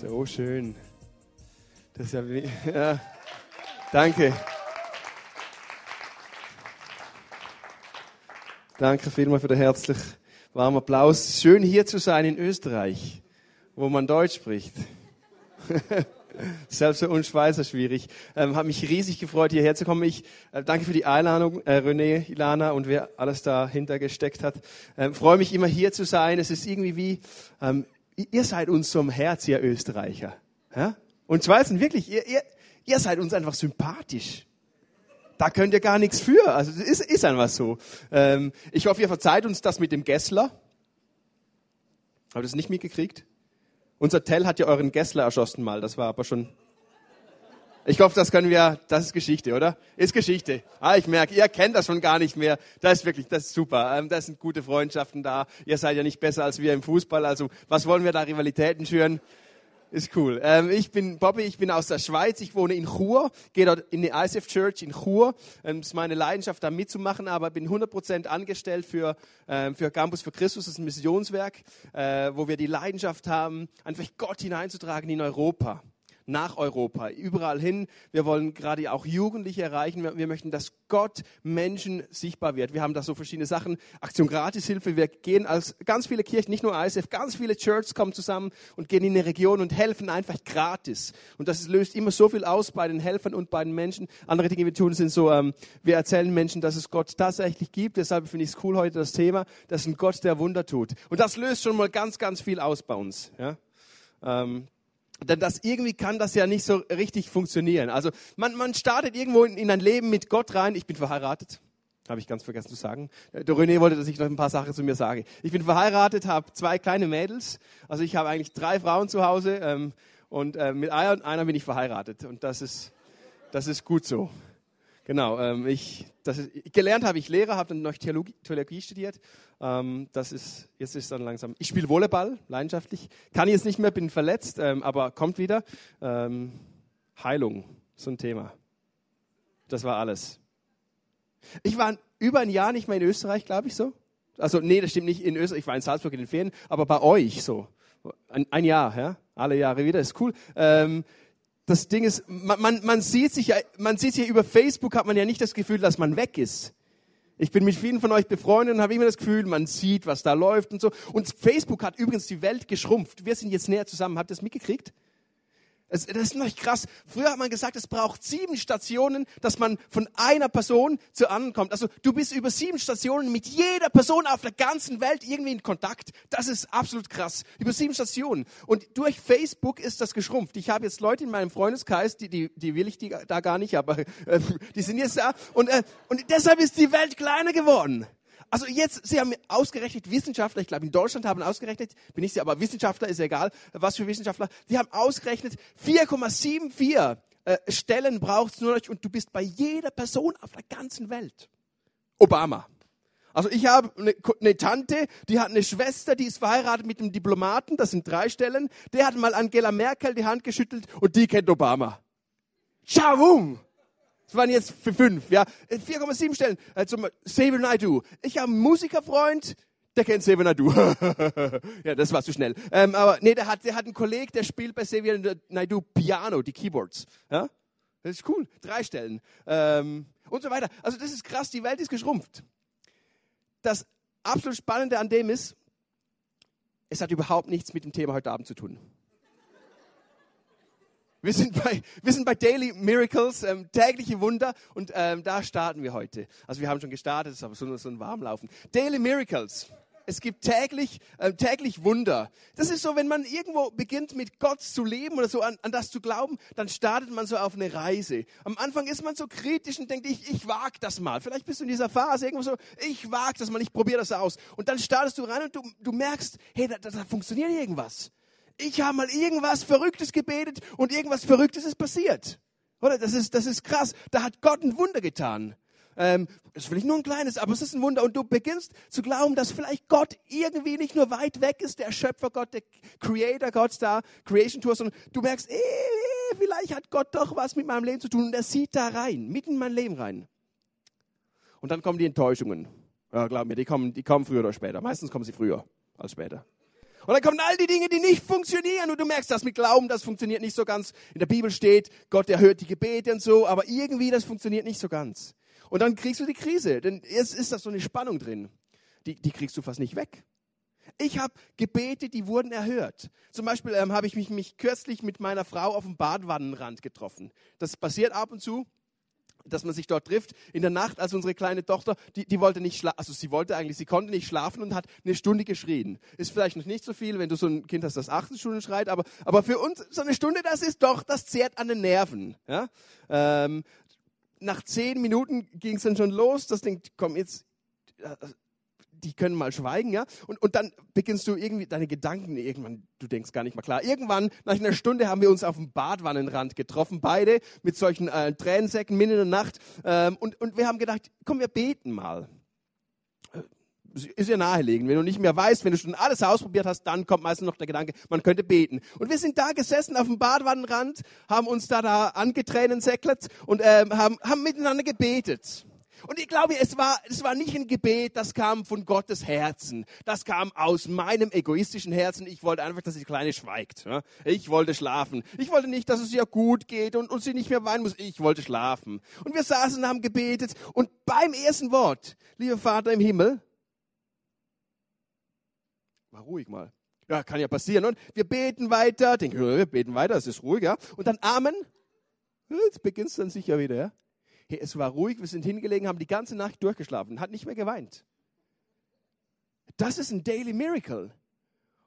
So schön. Das ist ja, wie, ja. Danke. Danke vielmals für den herzlich warmen Applaus. Schön hier zu sein in Österreich, wo man Deutsch spricht. Selbst für uns Schweizer schwierig. Ähm, hat mich riesig gefreut, hierher zu kommen. Ich äh, danke für die Einladung, äh, René, Ilana und wer alles dahinter gesteckt hat. Ähm, freue mich immer hier zu sein. Es ist irgendwie wie, ähm, ihr seid uns zum Herz, ihr Österreicher. Ja? Und Schweizer, wirklich, ihr, ihr, ihr seid uns einfach sympathisch da könnt ihr gar nichts für. Also es ist, ist einfach so. Ähm, ich hoffe, ihr verzeiht uns das mit dem Gessler. Habt ihr das nicht mitgekriegt? Unser Tell hat ja euren Gessler erschossen mal. Das war aber schon. Ich hoffe, das können wir. Das ist Geschichte, oder? Ist Geschichte. Ah, ich merke, ihr kennt das schon gar nicht mehr. Das ist wirklich, das ist super. Ähm, das sind gute Freundschaften da. Ihr seid ja nicht besser als wir im Fußball. Also was wollen wir da Rivalitäten schüren? Ist cool. Ähm, ich bin Bobby, ich bin aus der Schweiz, ich wohne in Chur, gehe dort in die ISF Church in Chur. Ähm, ist meine Leidenschaft, da mitzumachen, aber bin 100% angestellt für, ähm, für Campus für Christus, das ist ein Missionswerk, äh, wo wir die Leidenschaft haben, einfach Gott hineinzutragen in Europa nach Europa, überall hin. Wir wollen gerade auch Jugendliche erreichen. Wir, möchten, dass Gott Menschen sichtbar wird. Wir haben da so verschiedene Sachen. Aktion Gratishilfe. Wir gehen als ganz viele Kirchen, nicht nur ISF, ganz viele Churches kommen zusammen und gehen in eine Region und helfen einfach gratis. Und das löst immer so viel aus bei den Helfern und bei den Menschen. Andere Dinge, die wir tun, sind so, ähm, wir erzählen Menschen, dass es Gott tatsächlich gibt. Deshalb finde ich es cool heute das Thema, dass ein Gott, der Wunder tut. Und das löst schon mal ganz, ganz viel aus bei uns. Ja? Ähm, denn das irgendwie kann das ja nicht so richtig funktionieren. Also man, man startet irgendwo in, in ein Leben mit Gott rein. Ich bin verheiratet. Habe ich ganz vergessen zu sagen. Der René wollte, dass ich noch ein paar Sachen zu mir sage. Ich bin verheiratet, habe zwei kleine Mädels. Also ich habe eigentlich drei Frauen zu Hause ähm, und äh, mit einer, einer bin ich verheiratet. Und das ist, das ist gut so. Genau, ähm, ich, das ist, gelernt habe ich Lehrer, habe dann noch Theologie, Theologie studiert. Ähm, das ist, jetzt ist dann langsam. Ich spiele Volleyball, leidenschaftlich. Kann jetzt nicht mehr, bin verletzt, ähm, aber kommt wieder. Ähm, Heilung, so ein Thema. Das war alles. Ich war über ein Jahr nicht mehr in Österreich, glaube ich so. Also nee, das stimmt nicht in Österreich. Ich war in Salzburg in den Ferien, aber bei euch so. Ein, ein Jahr, ja, alle Jahre wieder, ist cool. Ähm, das Ding ist, man, man, man sieht sich ja, man sieht sich ja über Facebook, hat man ja nicht das Gefühl, dass man weg ist. Ich bin mit vielen von euch befreundet und habe immer das Gefühl, man sieht, was da läuft und so. Und Facebook hat übrigens die Welt geschrumpft. Wir sind jetzt näher zusammen. Habt ihr das mitgekriegt? Das, ist noch krass. Früher hat man gesagt, es braucht sieben Stationen, dass man von einer Person zur anderen kommt. Also du bist über sieben Stationen mit jeder Person auf der ganzen Welt irgendwie in Kontakt. Das ist absolut krass. Über sieben Stationen. Und durch Facebook ist das geschrumpft. Ich habe jetzt Leute in meinem Freundeskreis, die, die, die will ich die, da gar nicht, aber äh, die sind jetzt da. Und, äh, und deshalb ist die Welt kleiner geworden. Also jetzt, Sie haben ausgerechnet, Wissenschaftler, ich glaube in Deutschland haben ausgerechnet, bin ich Sie, aber Wissenschaftler ist egal, was für Wissenschaftler, die haben ausgerechnet, 4,74 äh, Stellen es nur noch und du bist bei jeder Person auf der ganzen Welt. Obama. Also ich habe eine, eine, Tante, die hat eine Schwester, die ist verheiratet mit einem Diplomaten, das sind drei Stellen. Der hat mal Angela Merkel die Hand geschüttelt und die kennt Obama. Schawung! Das waren jetzt für fünf, ja. 4,7 Stellen. Äh, zum Xavier Naidu. Ich habe einen Musikerfreund, der kennt Xavier Naidu. ja, das war zu schnell. Ähm, aber nee, der hat, der hat einen Kollegen, der spielt bei Xavier Naidu Piano, die Keyboards. Ja? Das ist cool. Drei Stellen. Ähm, und so weiter. Also das ist krass, die Welt ist geschrumpft. Das absolut Spannende an dem ist, es hat überhaupt nichts mit dem Thema heute Abend zu tun. Wir sind bei, wir sind bei Daily Miracles, ähm, tägliche Wunder und ähm, da starten wir heute. Also wir haben schon gestartet, es ist aber so, so ein Warmlaufen. Daily Miracles. Es gibt täglich, äh, täglich Wunder. Das ist so, wenn man irgendwo beginnt mit Gott zu leben oder so an, an das zu glauben, dann startet man so auf eine Reise. Am Anfang ist man so kritisch und denkt, ich, ich wage das mal. Vielleicht bist du in dieser Phase irgendwo so, ich wage das mal, ich probiere das aus. Und dann startest du rein und du, du merkst, hey, da, da, da funktioniert irgendwas ich habe mal irgendwas Verrücktes gebetet und irgendwas Verrücktes ist passiert. Oder? Das ist, das ist krass. Da hat Gott ein Wunder getan. Ähm, das ist vielleicht nur ein kleines, aber es ist ein Wunder. Und du beginnst zu glauben, dass vielleicht Gott irgendwie nicht nur weit weg ist, der Schöpfer Gott, der Creator Gott da, Creation Tour, sondern du merkst, eh, vielleicht hat Gott doch was mit meinem Leben zu tun und er sieht da rein, mitten in mein Leben rein. Und dann kommen die Enttäuschungen. Ja, glaub mir, die kommen, die kommen früher oder später. Meistens kommen sie früher als später. Und dann kommen all die Dinge, die nicht funktionieren und du merkst das mit Glauben, das funktioniert nicht so ganz. In der Bibel steht, Gott erhört die Gebete und so, aber irgendwie das funktioniert nicht so ganz. Und dann kriegst du die Krise, denn jetzt ist da so eine Spannung drin. Die, die kriegst du fast nicht weg. Ich habe Gebete, die wurden erhört. Zum Beispiel ähm, habe ich mich, mich kürzlich mit meiner Frau auf dem Badwannenrand getroffen. Das passiert ab und zu dass man sich dort trifft. In der Nacht, als unsere kleine Tochter, die, die wollte nicht schlafen, also sie wollte eigentlich, sie konnte nicht schlafen und hat eine Stunde geschrien. Ist vielleicht noch nicht so viel, wenn du so ein Kind hast, das 18 Stunden schreit, aber, aber für uns so eine Stunde, das ist doch, das zehrt an den Nerven. Ja? Ähm, nach zehn Minuten ging es dann schon los, das Ding, komm jetzt, äh, die können mal schweigen, ja. Und, und dann beginnst du irgendwie deine Gedanken, irgendwann, du denkst gar nicht mal klar. Irgendwann, nach einer Stunde, haben wir uns auf dem Badwannenrand getroffen, beide mit solchen äh, Tränensäcken mitten in der Nacht. Ähm, und, und wir haben gedacht, komm, wir beten mal. Äh, ist ja naheliegend. Wenn du nicht mehr weißt, wenn du schon alles ausprobiert hast, dann kommt meistens noch der Gedanke, man könnte beten. Und wir sind da gesessen auf dem Badwannenrand, haben uns da, da angetränensäckelt und ähm, haben, haben miteinander gebetet. Und ich glaube, es war, es war nicht ein Gebet, das kam von Gottes Herzen. Das kam aus meinem egoistischen Herzen. Ich wollte einfach, dass die Kleine schweigt. Ich wollte schlafen. Ich wollte nicht, dass es ihr gut geht und, und sie nicht mehr weinen muss. Ich wollte schlafen. Und wir saßen und haben gebetet. Und beim ersten Wort, lieber Vater im Himmel, war ruhig mal. Ja, kann ja passieren. Und wir beten weiter. Denken, wir beten weiter, es ist ruhig, ja. Und dann Amen. Jetzt beginnt es dann sicher wieder, ja. Es war ruhig, wir sind hingelegen, haben die ganze Nacht durchgeschlafen, hat nicht mehr geweint. Das ist ein Daily Miracle.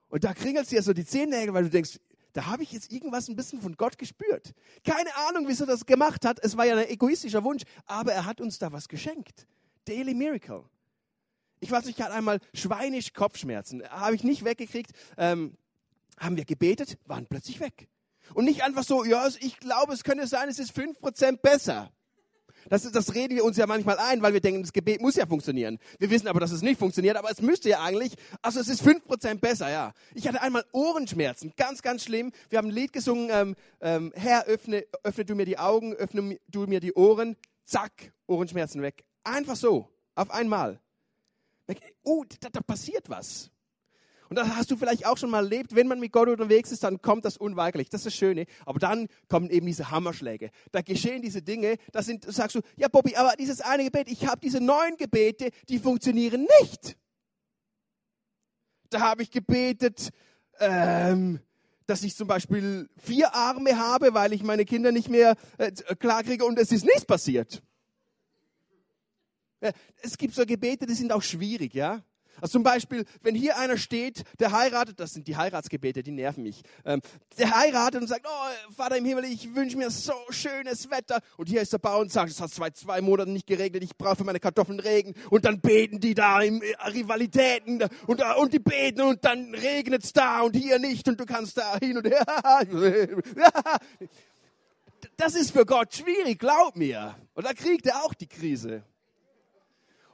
Und da kringelst du ja so die Zehennägel, weil du denkst, da habe ich jetzt irgendwas ein bisschen von Gott gespürt. Keine Ahnung, wieso das gemacht hat. Es war ja ein egoistischer Wunsch, aber er hat uns da was geschenkt. Daily Miracle. Ich weiß nicht, ich hatte einmal schweinisch Kopfschmerzen. Habe ich nicht weggekriegt. Ähm, haben wir gebetet, waren plötzlich weg. Und nicht einfach so, ja, ich glaube, es könnte sein, es ist 5% besser. Das, das reden wir uns ja manchmal ein, weil wir denken, das Gebet muss ja funktionieren. Wir wissen aber, dass es nicht funktioniert, aber es müsste ja eigentlich, also es ist 5% besser, ja. Ich hatte einmal Ohrenschmerzen, ganz, ganz schlimm. Wir haben ein Lied gesungen, ähm, ähm, Herr, öffne, öffne du mir die Augen, öffne du mir die Ohren, zack, Ohrenschmerzen weg. Einfach so, auf einmal. Oh, da, da passiert was. Und das hast du vielleicht auch schon mal erlebt, wenn man mit Gott unterwegs ist, dann kommt das unweigerlich. Das ist das Schöne. Aber dann kommen eben diese Hammerschläge. Da geschehen diese Dinge, da sind, sagst du, ja Bobby, aber dieses eine Gebet, ich habe diese neun Gebete, die funktionieren nicht. Da habe ich gebetet, ähm, dass ich zum Beispiel vier Arme habe, weil ich meine Kinder nicht mehr äh, klarkriege und es ist nichts passiert. Ja, es gibt so Gebete, die sind auch schwierig, ja. Also zum Beispiel, wenn hier einer steht, der heiratet, das sind die Heiratsgebete, die nerven mich. Ähm, der heiratet und sagt, oh Vater im Himmel, ich wünsche mir so schönes Wetter. Und hier ist der Bauer und sagt, es hat seit zwei Monaten nicht geregnet, ich brauche für meine Kartoffeln Regen. Und dann beten die da in äh, Rivalitäten und, und die beten und dann regnet es da und hier nicht und du kannst da hin und her. Das ist für Gott schwierig, glaub mir. Und da kriegt er auch die Krise.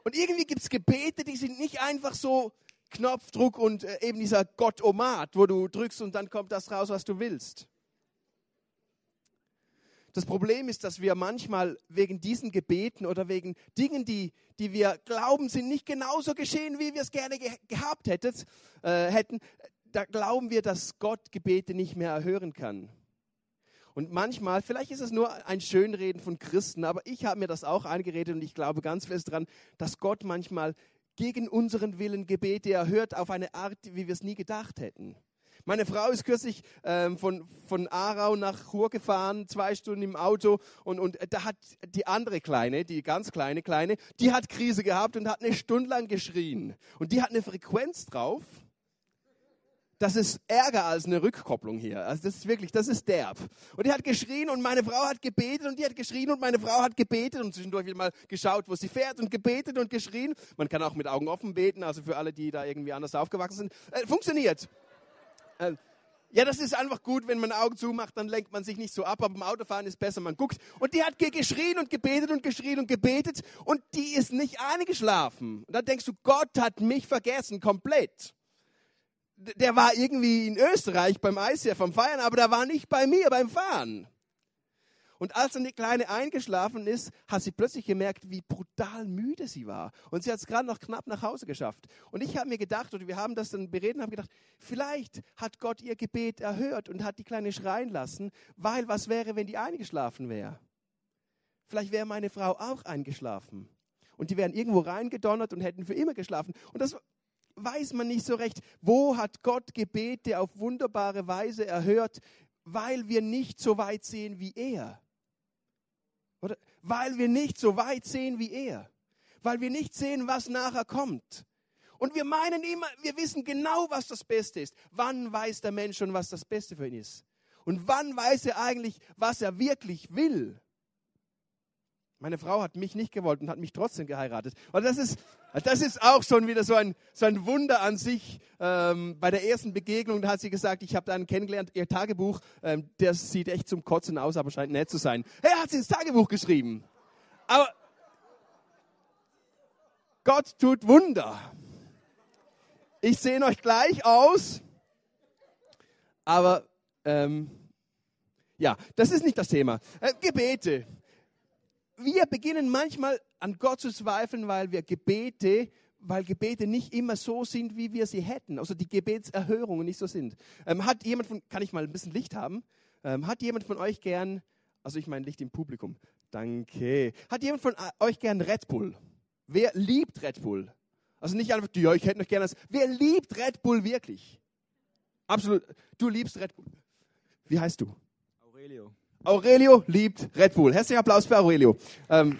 Und irgendwie gibt es Gebete, die sind nicht einfach so Knopfdruck und äh, eben dieser Gott-Omat, wo du drückst und dann kommt das raus, was du willst. Das Problem ist, dass wir manchmal wegen diesen Gebeten oder wegen Dingen, die, die wir glauben, sind nicht genauso geschehen, wie wir es gerne ge gehabt hättet, äh, hätten, da glauben wir, dass Gott Gebete nicht mehr erhören kann. Und manchmal, vielleicht ist es nur ein Schönreden von Christen, aber ich habe mir das auch eingeredet und ich glaube ganz fest daran, dass Gott manchmal gegen unseren Willen Gebete erhört auf eine Art, wie wir es nie gedacht hätten. Meine Frau ist kürzlich ähm, von, von Aarau nach Chur gefahren, zwei Stunden im Auto und, und da hat die andere Kleine, die ganz kleine Kleine, die hat Krise gehabt und hat eine Stunde lang geschrien. Und die hat eine Frequenz drauf, das ist ärger als eine Rückkopplung hier. Also das ist wirklich, das ist derb. Und die hat geschrien und meine Frau hat gebetet und die hat geschrien und meine Frau hat gebetet und zwischendurch wieder mal geschaut, wo sie fährt und gebetet und geschrien. Man kann auch mit Augen offen beten, also für alle, die da irgendwie anders aufgewachsen sind. Äh, funktioniert. Äh, ja, das ist einfach gut, wenn man Augen zumacht, dann lenkt man sich nicht so ab, aber beim Autofahren ist besser, man guckt. Und die hat geschrien und gebetet und geschrien und gebetet und die ist nicht eingeschlafen. Und dann denkst du, Gott hat mich vergessen, komplett der war irgendwie in Österreich beim ICF vom Feiern, aber der war nicht bei mir beim Fahren. Und als dann die Kleine eingeschlafen ist, hat sie plötzlich gemerkt, wie brutal müde sie war. Und sie hat es gerade noch knapp nach Hause geschafft. Und ich habe mir gedacht, oder wir haben das dann bereden, haben gedacht, vielleicht hat Gott ihr Gebet erhört und hat die Kleine schreien lassen, weil was wäre, wenn die eingeschlafen wäre? Vielleicht wäre meine Frau auch eingeschlafen. Und die wären irgendwo reingedonnert und hätten für immer geschlafen. Und das weiß man nicht so recht. Wo hat Gott Gebete auf wunderbare Weise erhört? Weil wir nicht so weit sehen wie er. Oder weil wir nicht so weit sehen wie er. Weil wir nicht sehen, was nachher kommt. Und wir meinen immer, wir wissen genau, was das Beste ist. Wann weiß der Mensch schon, was das Beste für ihn ist? Und wann weiß er eigentlich, was er wirklich will? Meine Frau hat mich nicht gewollt und hat mich trotzdem geheiratet. Und das ist, das ist auch schon wieder so ein, so ein Wunder an sich. Ähm, bei der ersten Begegnung hat sie gesagt, ich habe einen kennengelernt, ihr Tagebuch, ähm, das sieht echt zum Kotzen aus, aber scheint nett zu sein. Er hat sie ins Tagebuch geschrieben. Aber Gott tut Wunder. Ich sehe euch gleich aus, aber ähm, ja, das ist nicht das Thema. Äh, Gebete wir beginnen manchmal an Gott zu zweifeln, weil wir Gebete, weil Gebete nicht immer so sind, wie wir sie hätten. Also die Gebetserhörungen nicht so sind. Ähm, hat jemand von, kann ich mal ein bisschen Licht haben? Ähm, hat jemand von euch gern, also ich meine Licht im Publikum. Danke. Hat jemand von äh, euch gern Red Bull? Wer liebt Red Bull? Also nicht einfach, ja, ich hätte noch gerne das. Wer liebt Red Bull wirklich? Absolut. Du liebst Red Bull. Wie heißt du? Aurelio. Aurelio liebt Red Bull. Herzlichen Applaus für Aurelio. Ähm,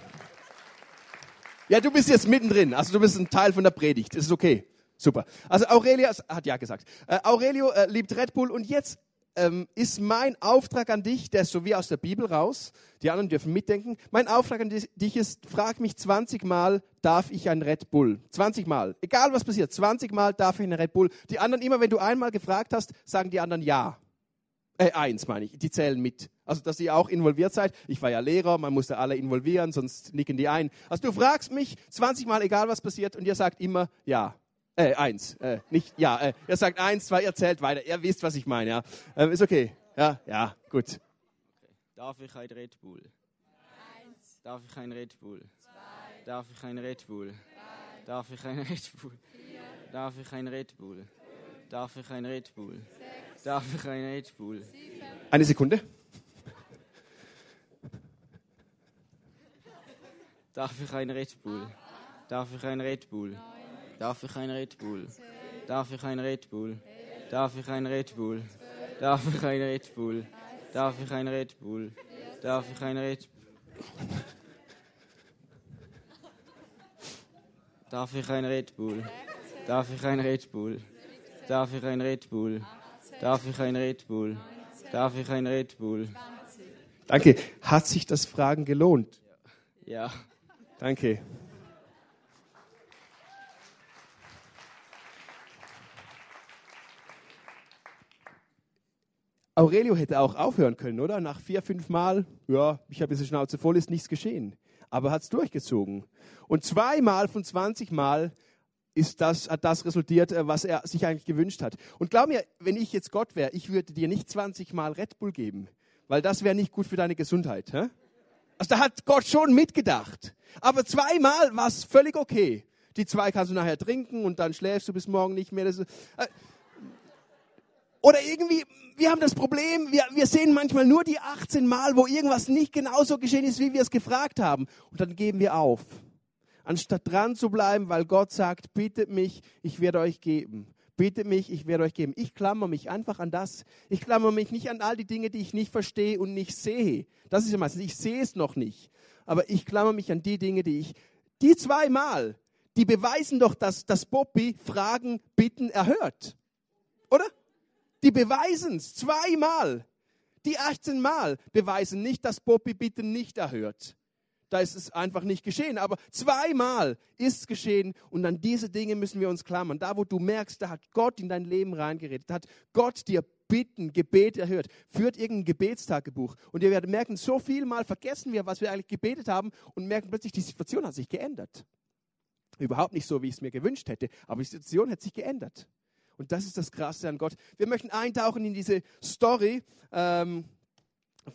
ja, du bist jetzt mittendrin. Also du bist ein Teil von der Predigt. Ist okay. Super. Also Aurelio hat ja gesagt. Äh, Aurelio äh, liebt Red Bull und jetzt ähm, ist mein Auftrag an dich, der ist so wie aus der Bibel raus. Die anderen dürfen mitdenken. Mein Auftrag an dich ist, frag mich 20 Mal, darf ich ein Red Bull? 20 Mal. Egal was passiert, 20 Mal darf ich ein Red Bull. Die anderen, immer wenn du einmal gefragt hast, sagen die anderen ja. Äh, eins meine ich, die zählen mit. Also, dass ihr auch involviert seid. Ich war ja Lehrer, man musste alle involvieren, sonst nicken die ein. Also, du fragst mich 20 Mal, egal was passiert, und ihr sagt immer ja. Äh, eins. Äh, nicht ja. Äh, ihr sagt eins, zwei, ihr zählt weiter. Ihr wisst, was ich meine, ja. Ähm, ist okay. Ja, ja, gut. Okay. Darf ich ein Red Bull? Eins. Darf ich ein Red Bull? Zwei. Darf ich ein Red Bull? Drei. Darf ich ein Red Bull? Vier. Darf ich ein Red Bull? Darf ich ein Red Bull? Sechs. Darf ich ein Red Bull? Sieben. Eine Sekunde. Darf ich ein Red Bull? Darf ich ein Red Bull? Darf ich ein Red Bull? Darf ich ein Red Bull? Darf ich ein Red Bull? Darf ich ein Red Bull? Darf ich ein Red Bull? Darf ich ein Red Darf ich ein Red Bull? Darf ich ein Red Bull? Darf ich ein Red Bull? Darf ich ein Red Bull? Darf ich ein Red Bull? Danke. Hat sich das Fragen gelohnt? Ja. Danke. Aurelio hätte auch aufhören können, oder? Nach vier, fünf Mal, ja, ich habe diese Schnauze voll, ist nichts geschehen. Aber er hat es durchgezogen. Und zweimal von 20 Mal ist das, hat das resultiert, äh, was er sich eigentlich gewünscht hat. Und glaub mir, wenn ich jetzt Gott wäre, ich würde dir nicht 20 Mal Red Bull geben, weil das wäre nicht gut für deine Gesundheit. Hä? Also da hat Gott schon mitgedacht. Aber zweimal war es völlig okay. Die zwei kannst du nachher trinken und dann schläfst du bis morgen nicht mehr. Das, äh, oder irgendwie, wir haben das Problem, wir, wir sehen manchmal nur die 18 Mal, wo irgendwas nicht genauso geschehen ist, wie wir es gefragt haben. Und dann geben wir auf. Anstatt dran zu bleiben, weil Gott sagt, bittet mich, ich werde euch geben. Bittet mich, ich werde euch geben. Ich klammer mich einfach an das. Ich klammer mich nicht an all die Dinge, die ich nicht verstehe und nicht sehe. Das ist ja meistens, ich sehe es noch nicht. Aber ich klammer mich an die Dinge, die ich, die zweimal, die beweisen doch, dass, dass Bobby Fragen, Bitten erhört. Oder? Die beweisen es zweimal. Die 18 Mal beweisen nicht, dass Bobby Bitten nicht erhört da ist es einfach nicht geschehen. Aber zweimal ist es geschehen und an diese Dinge müssen wir uns klammern. Da, wo du merkst, da hat Gott in dein Leben reingeredet, hat Gott dir Bitten, Gebet erhört. Führt irgendein Gebetstagebuch. Und ihr werdet merken, so viel Mal vergessen wir, was wir eigentlich gebetet haben und merken plötzlich, die Situation hat sich geändert. Überhaupt nicht so, wie ich es mir gewünscht hätte, aber die Situation hat sich geändert. Und das ist das Krasse an Gott. Wir möchten eintauchen in diese Story ähm,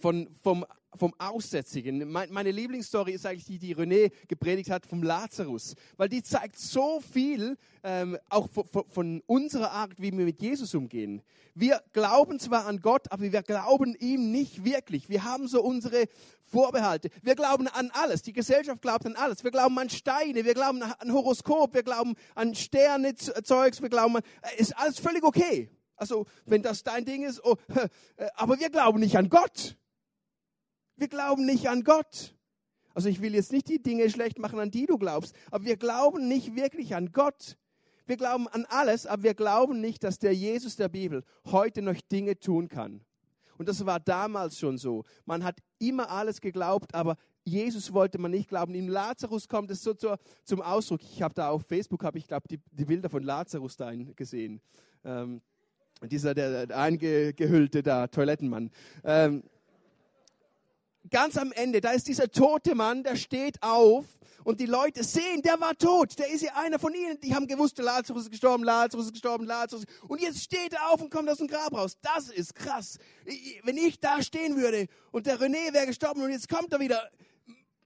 von, vom vom Aussätzigen. Meine Lieblingsstory ist eigentlich die, die René gepredigt hat vom Lazarus, weil die zeigt so viel ähm, auch von, von unserer Art, wie wir mit Jesus umgehen. Wir glauben zwar an Gott, aber wir glauben ihm nicht wirklich. Wir haben so unsere Vorbehalte. Wir glauben an alles. Die Gesellschaft glaubt an alles. Wir glauben an Steine, wir glauben an Horoskop, wir glauben an Sterne, Zeugs, wir glauben an, äh, ist alles völlig okay. Also, wenn das dein Ding ist, oh, äh, aber wir glauben nicht an Gott. Wir glauben nicht an Gott. Also ich will jetzt nicht die Dinge schlecht machen, an die du glaubst, aber wir glauben nicht wirklich an Gott. Wir glauben an alles, aber wir glauben nicht, dass der Jesus der Bibel heute noch Dinge tun kann. Und das war damals schon so. Man hat immer alles geglaubt, aber Jesus wollte man nicht glauben. Im Lazarus kommt es so zur, zum Ausdruck. Ich habe da auf Facebook, habe ich glaube die, die, Bilder von Lazarus da gesehen. Ähm, dieser der, eingehüllte da Toilettenmann. Ähm, ganz am Ende, da ist dieser tote Mann, der steht auf und die Leute sehen, der war tot, der ist ja einer von ihnen. Die haben gewusst, Lazarus ist gestorben, Lazarus ist gestorben, Lazarus. Und jetzt steht er auf und kommt aus dem Grab raus. Das ist krass. Wenn ich da stehen würde und der René wäre gestorben und jetzt kommt er wieder.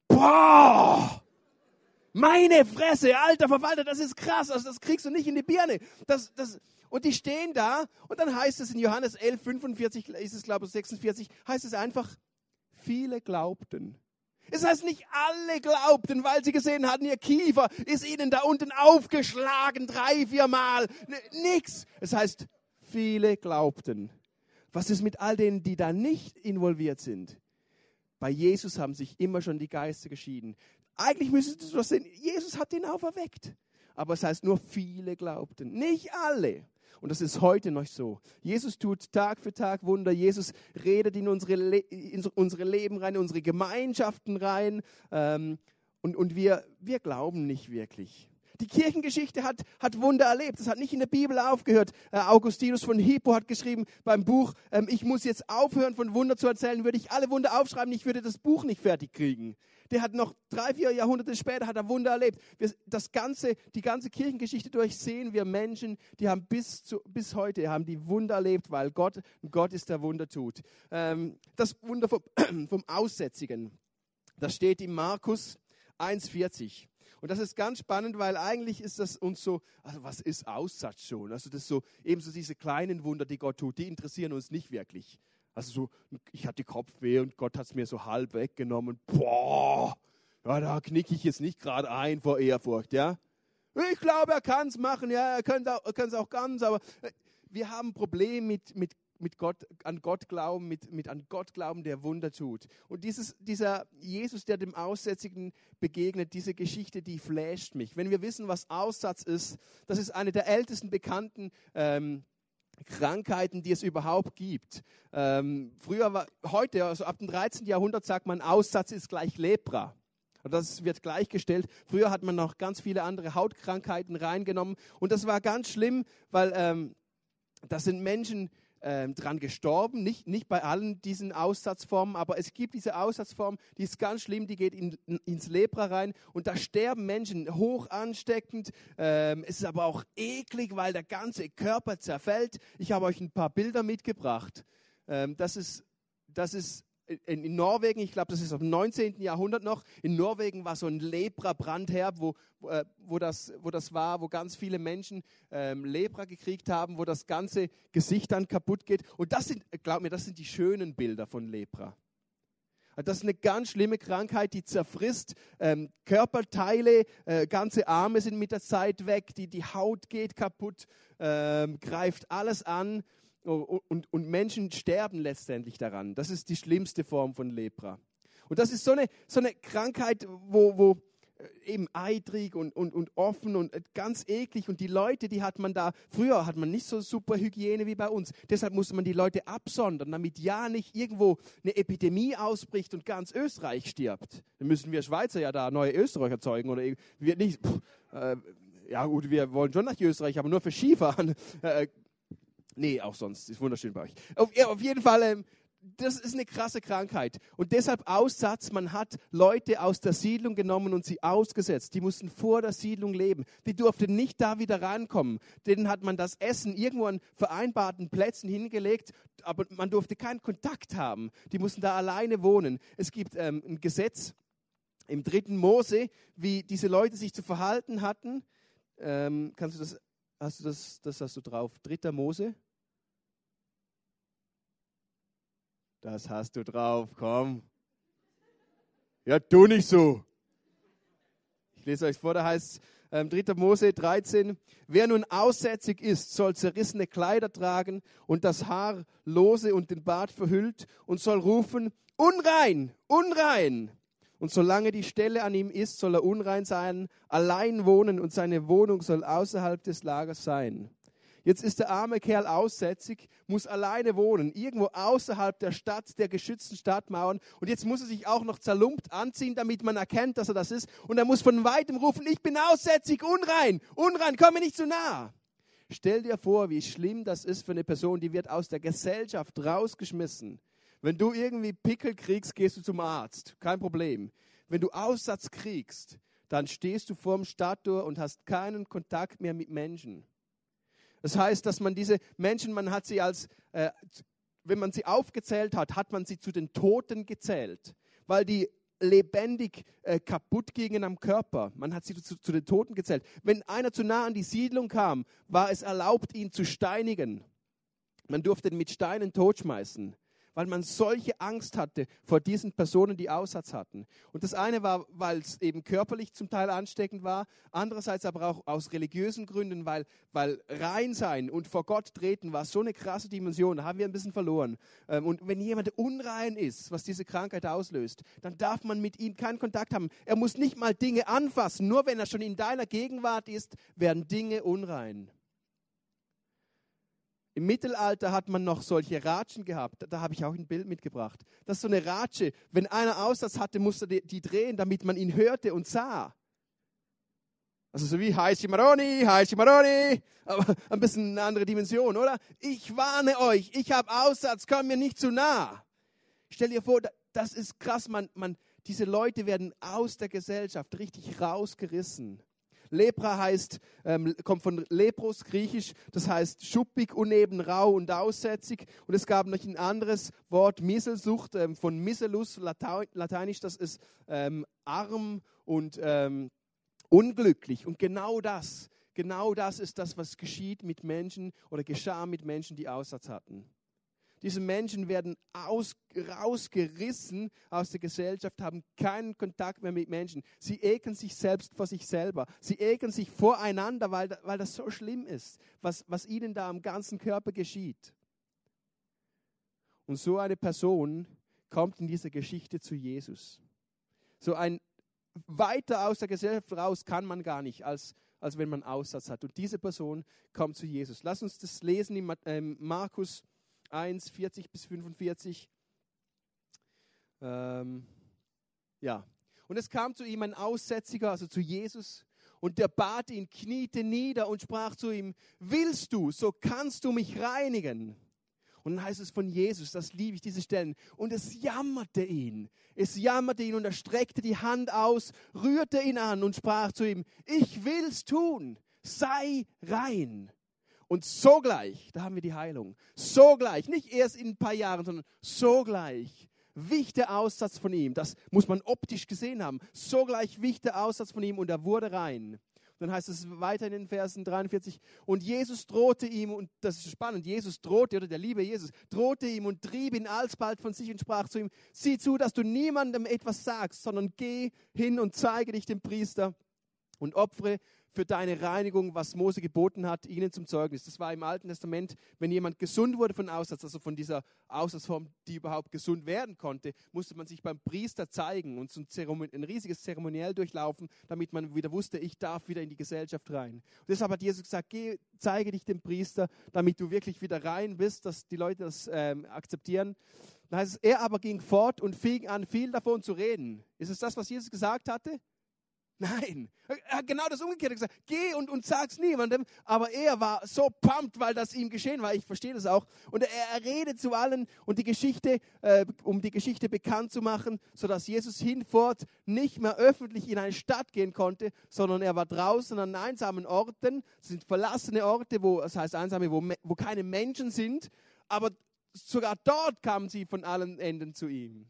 Boah! Meine Fresse, alter Verwalter, das ist krass. Also das kriegst du nicht in die Birne. Das, das, und die stehen da und dann heißt es in Johannes 11, 45, ist es glaube ich 46, heißt es einfach, Viele glaubten. Es heißt nicht alle glaubten, weil sie gesehen hatten, ihr Kiefer ist ihnen da unten aufgeschlagen, drei, vier Mal. Nix. Es heißt, viele glaubten. Was ist mit all denen, die da nicht involviert sind? Bei Jesus haben sich immer schon die Geister geschieden. Eigentlich müsstest du das sehen, Jesus hat ihn auferweckt. Aber es heißt, nur viele glaubten. Nicht alle. Und das ist heute noch so. Jesus tut Tag für Tag Wunder. Jesus redet in unsere, Le in unsere Leben rein, in unsere Gemeinschaften rein. Ähm, und und wir, wir glauben nicht wirklich. Die Kirchengeschichte hat, hat Wunder erlebt. Das hat nicht in der Bibel aufgehört. Äh, Augustinus von Hippo hat geschrieben beim Buch, ähm, ich muss jetzt aufhören, von Wunder zu erzählen. Würde ich alle Wunder aufschreiben, ich würde das Buch nicht fertig kriegen der hat noch drei, vier Jahrhunderte später hat er Wunder erlebt. Wir, das ganze, die ganze Kirchengeschichte durch sehen wir Menschen, die haben bis, zu, bis heute haben die Wunder erlebt, weil Gott, Gott ist, der Wunder tut. Ähm, das Wunder vom, vom Aussätzigen, das steht in Markus 1,40. Und das ist ganz spannend, weil eigentlich ist das uns so, also was ist Aussatz schon? Also das so, ebenso diese kleinen Wunder, die Gott tut, die interessieren uns nicht wirklich. Also so, ich hatte Kopfweh und Gott hat es mir so halb weggenommen. Boah, ja, da knicke ich jetzt nicht gerade ein vor Ehrfurcht, ja. Ich glaube, er kann es machen, ja, er kann es auch, ganz, aber äh, wir haben ein Problem mit, mit, mit Gott, an Gott glauben, mit, mit an Gott glauben, der Wunder tut. Und dieses, dieser Jesus, der dem Aussätzigen begegnet, diese Geschichte, die flasht mich. Wenn wir wissen, was Aussatz ist, das ist eine der ältesten bekannten ähm, Krankheiten, die es überhaupt gibt. Ähm, früher war, heute, also ab dem 13. Jahrhundert sagt man, Aussatz ist gleich Lepra. Das wird gleichgestellt. Früher hat man noch ganz viele andere Hautkrankheiten reingenommen und das war ganz schlimm, weil ähm, das sind Menschen, ähm, dran gestorben. Nicht, nicht bei allen diesen Aussatzformen, aber es gibt diese Aussatzform, die ist ganz schlimm, die geht in, ins Lepra rein und da sterben Menschen hoch ansteckend. Ähm, es ist aber auch eklig, weil der ganze Körper zerfällt. Ich habe euch ein paar Bilder mitgebracht. Ähm, das ist, das ist in, in Norwegen, ich glaube, das ist im 19. Jahrhundert noch, in Norwegen war so ein Lepra-Brandherd, wo, äh, wo, das, wo das war, wo ganz viele Menschen ähm, Lepra gekriegt haben, wo das ganze Gesicht dann kaputt geht. Und das sind, glaub mir, das sind die schönen Bilder von Lepra. Das ist eine ganz schlimme Krankheit, die zerfrisst ähm, Körperteile, äh, ganze Arme sind mit der Zeit weg, die, die Haut geht kaputt, ähm, greift alles an. Oh, und, und Menschen sterben letztendlich daran. Das ist die schlimmste Form von Lepra. Und das ist so eine, so eine Krankheit, wo, wo äh, eben eitrig und, und, und offen und äh, ganz eklig. Und die Leute, die hat man da, früher hat man nicht so super Hygiene wie bei uns. Deshalb musste man die Leute absondern, damit ja nicht irgendwo eine Epidemie ausbricht und ganz Österreich stirbt. Dann müssen wir Schweizer ja da neue Österreicher zeugen oder wir nicht. Pff, äh, ja gut, wir wollen schon nach Österreich, aber nur für Skifahren. Äh, Nee, auch sonst. Ist wunderschön bei euch. Auf, auf jeden Fall, ähm, das ist eine krasse Krankheit. Und deshalb Aussatz, man hat Leute aus der Siedlung genommen und sie ausgesetzt. Die mussten vor der Siedlung leben. Die durften nicht da wieder rankommen. Denen hat man das Essen irgendwo an vereinbarten Plätzen hingelegt, aber man durfte keinen Kontakt haben. Die mussten da alleine wohnen. Es gibt ähm, ein Gesetz im dritten Mose, wie diese Leute sich zu verhalten hatten. Ähm, kannst du das, hast du das, das hast du drauf? Dritter Mose? Das hast du drauf, komm. Ja, tu nicht so. Ich lese euch vor, da heißt ähm, 3. Mose 13, wer nun aussätzig ist, soll zerrissene Kleider tragen und das Haar lose und den Bart verhüllt und soll rufen, unrein, unrein. Und solange die Stelle an ihm ist, soll er unrein sein, allein wohnen und seine Wohnung soll außerhalb des Lagers sein. Jetzt ist der arme Kerl aussätzig, muss alleine wohnen, irgendwo außerhalb der Stadt, der geschützten Stadtmauern. Und jetzt muss er sich auch noch zerlumpt anziehen, damit man erkennt, dass er das ist. Und er muss von weitem rufen, ich bin aussätzig, unrein, unrein, komm mir nicht zu nah. Stell dir vor, wie schlimm das ist für eine Person, die wird aus der Gesellschaft rausgeschmissen. Wenn du irgendwie Pickel kriegst, gehst du zum Arzt. Kein Problem. Wenn du Aussatz kriegst, dann stehst du vorm Stadttor und hast keinen Kontakt mehr mit Menschen. Das heißt, dass man diese Menschen, man hat sie als, äh, wenn man sie aufgezählt hat, hat man sie zu den Toten gezählt, weil die lebendig äh, kaputt gingen am Körper. Man hat sie zu, zu den Toten gezählt. Wenn einer zu nah an die Siedlung kam, war es erlaubt, ihn zu steinigen. Man durfte ihn mit Steinen totschmeißen weil man solche Angst hatte vor diesen Personen, die Aussatz hatten. Und das eine war, weil es eben körperlich zum Teil ansteckend war, andererseits aber auch aus religiösen Gründen, weil, weil rein sein und vor Gott treten war so eine krasse Dimension, da haben wir ein bisschen verloren. Ähm, und wenn jemand unrein ist, was diese Krankheit auslöst, dann darf man mit ihm keinen Kontakt haben. Er muss nicht mal Dinge anfassen, nur wenn er schon in deiner Gegenwart ist, werden Dinge unrein. Im Mittelalter hat man noch solche Ratschen gehabt. Da, da habe ich auch ein Bild mitgebracht. Das ist so eine Ratsche. Wenn einer Aussatz hatte, musste die, die drehen, damit man ihn hörte und sah. Also so wie Heißi Maroni, Heißi Maroni, aber ein bisschen eine andere Dimension, oder? Ich warne euch, ich habe Aussatz, komm mir nicht zu nah. Stell dir vor, das ist krass, man, man, diese Leute werden aus der Gesellschaft richtig rausgerissen. Lepra heißt, ähm, kommt von Lepros, griechisch, das heißt schuppig, uneben, rau und aussätzig. Und es gab noch ein anderes Wort, Misselsucht, ähm, von Misselus, lateinisch, das ist ähm, arm und ähm, unglücklich. Und genau das, genau das ist das, was geschieht mit Menschen oder geschah mit Menschen, die Aussatz hatten. Diese Menschen werden aus, rausgerissen aus der Gesellschaft, haben keinen Kontakt mehr mit Menschen. Sie ekeln sich selbst vor sich selber. Sie ekeln sich voreinander, weil, weil das so schlimm ist, was, was ihnen da am ganzen Körper geschieht. Und so eine Person kommt in dieser Geschichte zu Jesus. So ein weiter aus der Gesellschaft raus kann man gar nicht, als, als wenn man Aussatz hat. Und diese Person kommt zu Jesus. Lass uns das lesen in ähm, Markus 1, 40 bis 45. Ähm, ja. Und es kam zu ihm ein Aussätziger, also zu Jesus, und der bat ihn, kniete nieder und sprach zu ihm, willst du, so kannst du mich reinigen. Und dann heißt es von Jesus, das liebe ich, diese Stellen. Und es jammerte ihn. Es jammerte ihn und er streckte die Hand aus, rührte ihn an und sprach zu ihm, ich will's tun, sei rein. Und sogleich, da haben wir die Heilung, sogleich, nicht erst in ein paar Jahren, sondern sogleich wich der Aussatz von ihm. Das muss man optisch gesehen haben. Sogleich wich der Aussatz von ihm und er wurde rein. Dann heißt es weiter in den Versen 43, und Jesus drohte ihm, und das ist spannend, Jesus drohte, oder der liebe Jesus, drohte ihm und trieb ihn alsbald von sich und sprach zu ihm, sieh zu, dass du niemandem etwas sagst, sondern geh hin und zeige dich dem Priester und opfere für deine Reinigung, was Mose geboten hat, ihnen zum Zeugnis. Das war im Alten Testament, wenn jemand gesund wurde von Aussatz, also von dieser Aussatzform, die überhaupt gesund werden konnte, musste man sich beim Priester zeigen und ein, ein riesiges Zeremoniell durchlaufen, damit man wieder wusste, ich darf wieder in die Gesellschaft rein. Und deshalb hat Jesus gesagt, geh, zeige dich dem Priester, damit du wirklich wieder rein bist, dass die Leute das ähm, akzeptieren. Dann heißt es, er aber ging fort und fing an, viel davon zu reden. Ist es das, was Jesus gesagt hatte? Nein, er hat genau das Umgekehrte gesagt. Geh und, und sag's niemandem. Aber er war so pumped, weil das ihm geschehen war. Ich verstehe das auch. Und er, er redet zu allen und die Geschichte, äh, um die Geschichte bekannt zu machen, sodass Jesus hinfort nicht mehr öffentlich in eine Stadt gehen konnte, sondern er war draußen an einsamen Orten. Das sind verlassene Orte, wo, das heißt einsame, wo, wo keine Menschen sind. Aber sogar dort kamen sie von allen Enden zu ihm.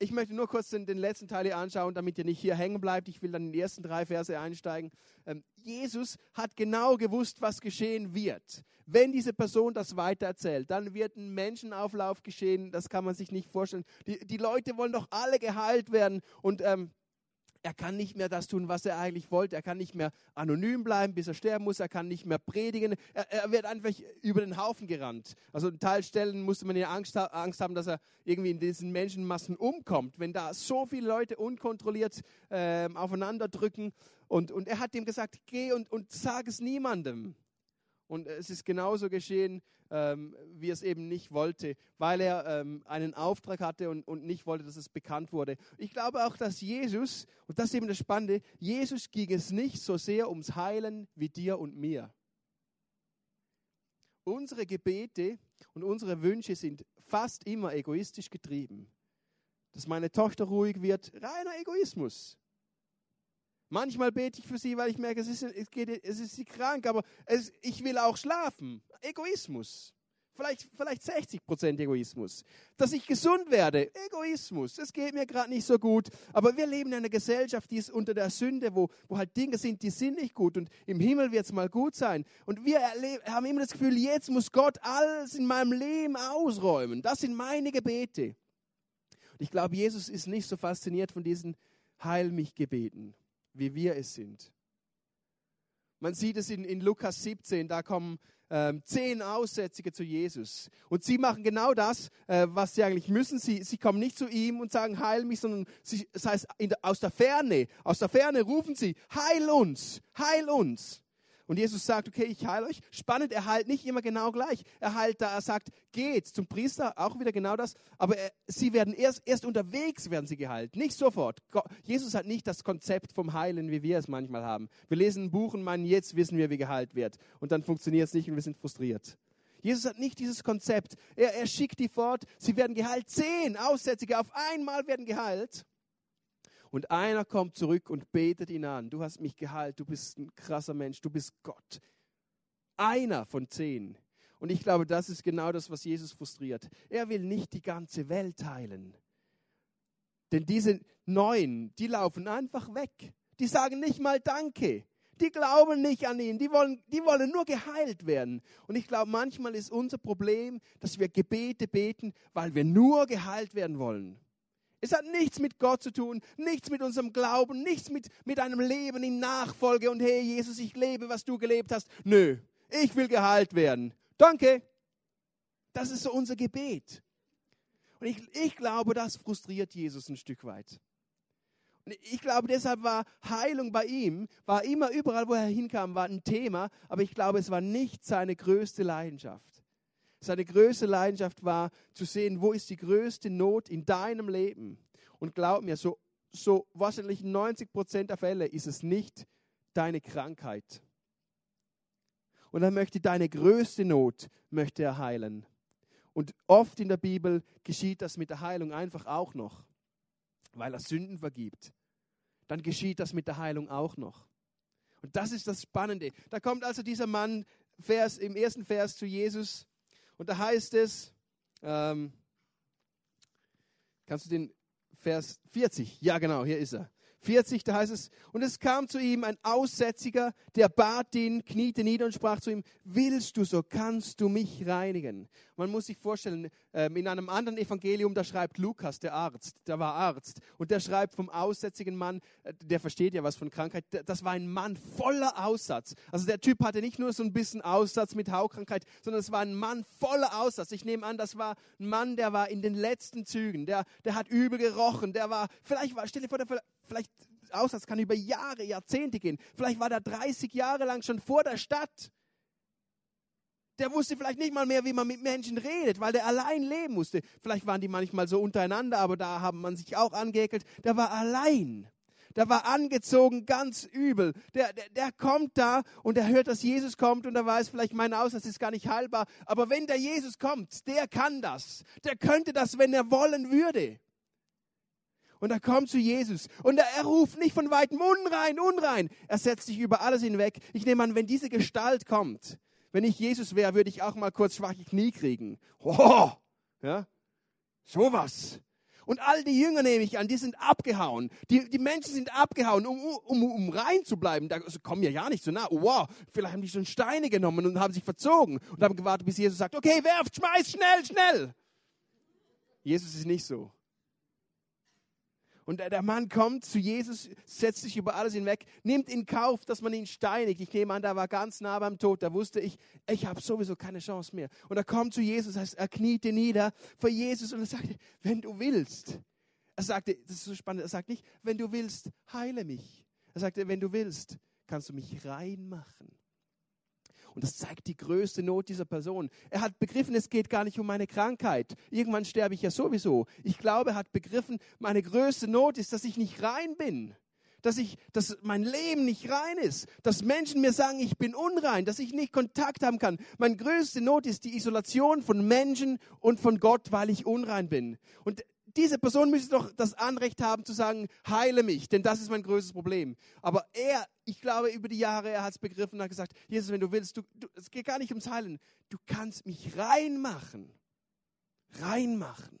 Ich möchte nur kurz den, den, letzten Teil hier anschauen, damit ihr nicht hier hängen bleibt. Ich will dann in die ersten drei Verse einsteigen. Ähm, Jesus hat genau gewusst, was geschehen wird. Wenn diese Person das weitererzählt, dann wird ein Menschenauflauf geschehen. Das kann man sich nicht vorstellen. Die, die Leute wollen doch alle geheilt werden. Und ähm, er kann nicht mehr das tun, was er eigentlich wollte. Er kann nicht mehr anonym bleiben, bis er sterben muss. Er kann nicht mehr predigen. Er, er wird einfach über den Haufen gerannt. Also in Teilstellen musste man ja Angst, Angst, haben, dass er irgendwie in diesen Menschenmassen umkommt, wenn da so viele Leute unkontrolliert äh, aufeinander drücken. Und, und er hat ihm gesagt, geh und, und sag es niemandem. Und es ist genauso geschehen, ähm, wie er es eben nicht wollte, weil er ähm, einen Auftrag hatte und, und nicht wollte, dass es bekannt wurde. Ich glaube auch, dass Jesus, und das ist eben das Spannende, Jesus ging es nicht so sehr ums Heilen wie dir und mir. Unsere Gebete und unsere Wünsche sind fast immer egoistisch getrieben. Dass meine Tochter ruhig wird, reiner Egoismus. Manchmal bete ich für sie, weil ich merke, es ist, es geht, es ist sie krank, aber es, ich will auch schlafen. Egoismus. Vielleicht, vielleicht 60 Prozent Egoismus. Dass ich gesund werde, Egoismus. Es geht mir gerade nicht so gut. Aber wir leben in einer Gesellschaft, die ist unter der Sünde, wo, wo halt Dinge sind, die sind nicht gut. Und im Himmel wird es mal gut sein. Und wir haben immer das Gefühl, jetzt muss Gott alles in meinem Leben ausräumen. Das sind meine Gebete. Und ich glaube, Jesus ist nicht so fasziniert von diesen Heil mich Gebeten wie wir es sind. Man sieht es in, in Lukas 17, da kommen ähm, zehn Aussätzige zu Jesus. Und sie machen genau das, äh, was sie eigentlich müssen. Sie, sie kommen nicht zu ihm und sagen, heil mich, sondern sie, das heißt, der, aus der Ferne, aus der Ferne rufen sie, heil uns, heil uns. Und Jesus sagt, okay, ich heile euch. Spannend, er heilt nicht immer genau gleich. Er heilt da, er sagt, geht zum Priester, auch wieder genau das. Aber er, sie werden erst, erst unterwegs werden sie geheilt, nicht sofort. Jesus hat nicht das Konzept vom Heilen, wie wir es manchmal haben. Wir lesen ein Buch und meinen, jetzt wissen wir, wie geheilt wird. Und dann funktioniert es nicht und wir sind frustriert. Jesus hat nicht dieses Konzept. Er, er schickt die fort, sie werden geheilt. Zehn Aussätzige auf einmal werden geheilt. Und einer kommt zurück und betet ihn an. Du hast mich geheilt, du bist ein krasser Mensch, du bist Gott. Einer von zehn. Und ich glaube, das ist genau das, was Jesus frustriert. Er will nicht die ganze Welt heilen. Denn diese neun, die laufen einfach weg. Die sagen nicht mal Danke. Die glauben nicht an ihn. Die wollen, die wollen nur geheilt werden. Und ich glaube, manchmal ist unser Problem, dass wir Gebete beten, weil wir nur geheilt werden wollen. Es hat nichts mit Gott zu tun, nichts mit unserem Glauben, nichts mit, mit einem Leben in Nachfolge und hey Jesus, ich lebe, was du gelebt hast. Nö, ich will geheilt werden. Danke. Das ist so unser Gebet. Und ich, ich glaube, das frustriert Jesus ein Stück weit. Und ich glaube, deshalb war Heilung bei ihm, war immer überall, wo er hinkam, war ein Thema, aber ich glaube, es war nicht seine größte Leidenschaft. Seine größte Leidenschaft war zu sehen, wo ist die größte Not in deinem Leben. Und glaub mir, so, so wahrscheinlich 90 Prozent der Fälle ist es nicht deine Krankheit. Und er möchte deine größte Not möchte er heilen. Und oft in der Bibel geschieht das mit der Heilung einfach auch noch, weil er Sünden vergibt. Dann geschieht das mit der Heilung auch noch. Und das ist das Spannende. Da kommt also dieser Mann Vers, im ersten Vers zu Jesus und da heißt es, ähm, kannst du den Vers 40, ja genau, hier ist er. 40, da heißt es, und es kam zu ihm ein Aussätziger, der bat ihn, kniete nieder und sprach zu ihm, willst du, so kannst du mich reinigen. Man muss sich vorstellen, ähm, in einem anderen Evangelium, da schreibt Lukas, der Arzt, der war Arzt, und der schreibt vom aussätzigen Mann, äh, der versteht ja was von Krankheit, das war ein Mann voller Aussatz. Also der Typ hatte nicht nur so ein bisschen Aussatz mit Hautkrankheit, sondern es war ein Mann voller Aussatz. Ich nehme an, das war ein Mann, der war in den letzten Zügen, der, der hat übel gerochen, der war, vielleicht war, stell dir vor, der, vielleicht Aussatz kann über Jahre, Jahrzehnte gehen. Vielleicht war der 30 Jahre lang schon vor der Stadt. Der wusste vielleicht nicht mal mehr, wie man mit Menschen redet, weil der allein leben musste. Vielleicht waren die manchmal so untereinander, aber da haben man sich auch angeekelt. Der war allein. der war angezogen ganz übel. Der, der, der kommt da und er hört, dass Jesus kommt und er weiß vielleicht, mein Aussatz ist gar nicht heilbar. Aber wenn der Jesus kommt, der kann das. Der könnte das, wenn er wollen würde. Und er kommt zu Jesus und er, ruft nicht von weitem unrein, unrein. Er setzt sich über alles hinweg. Ich nehme an, wenn diese Gestalt kommt, wenn ich Jesus wäre, würde ich auch mal kurz schwache Knie kriegen. Oh, ja, sowas. Und all die Jünger nehme ich an, die sind abgehauen. Die, die Menschen sind abgehauen, um, um, um rein zu bleiben. Da also kommen ja ja nicht so nah. Oh, wow, vielleicht haben die schon Steine genommen und haben sich verzogen und haben gewartet, bis Jesus sagt, okay, werft, schmeiß, schnell, schnell. Jesus ist nicht so. Und der Mann kommt zu Jesus, setzt sich über alles hinweg, nimmt in Kauf, dass man ihn steinigt. Ich nehme an, da war ganz nah beim Tod. Da wusste ich, ich habe sowieso keine Chance mehr. Und er kommt zu Jesus, heißt, er kniete nieder vor Jesus und er sagte, wenn du willst. Er sagte, das ist so spannend, er sagt nicht, wenn du willst, heile mich. Er sagte, wenn du willst, kannst du mich reinmachen. Und das zeigt die größte Not dieser Person. Er hat begriffen, es geht gar nicht um meine Krankheit. Irgendwann sterbe ich ja sowieso. Ich glaube, er hat begriffen, meine größte Not ist, dass ich nicht rein bin. Dass, ich, dass mein Leben nicht rein ist. Dass Menschen mir sagen, ich bin unrein. Dass ich nicht Kontakt haben kann. Meine größte Not ist die Isolation von Menschen und von Gott, weil ich unrein bin. Und diese Person müsste doch das Anrecht haben zu sagen, heile mich, denn das ist mein größtes Problem. Aber er, ich glaube, über die Jahre, er hat es begriffen und hat gesagt, Jesus, wenn du willst, du, du, es geht gar nicht ums Heilen, du kannst mich reinmachen. Reinmachen.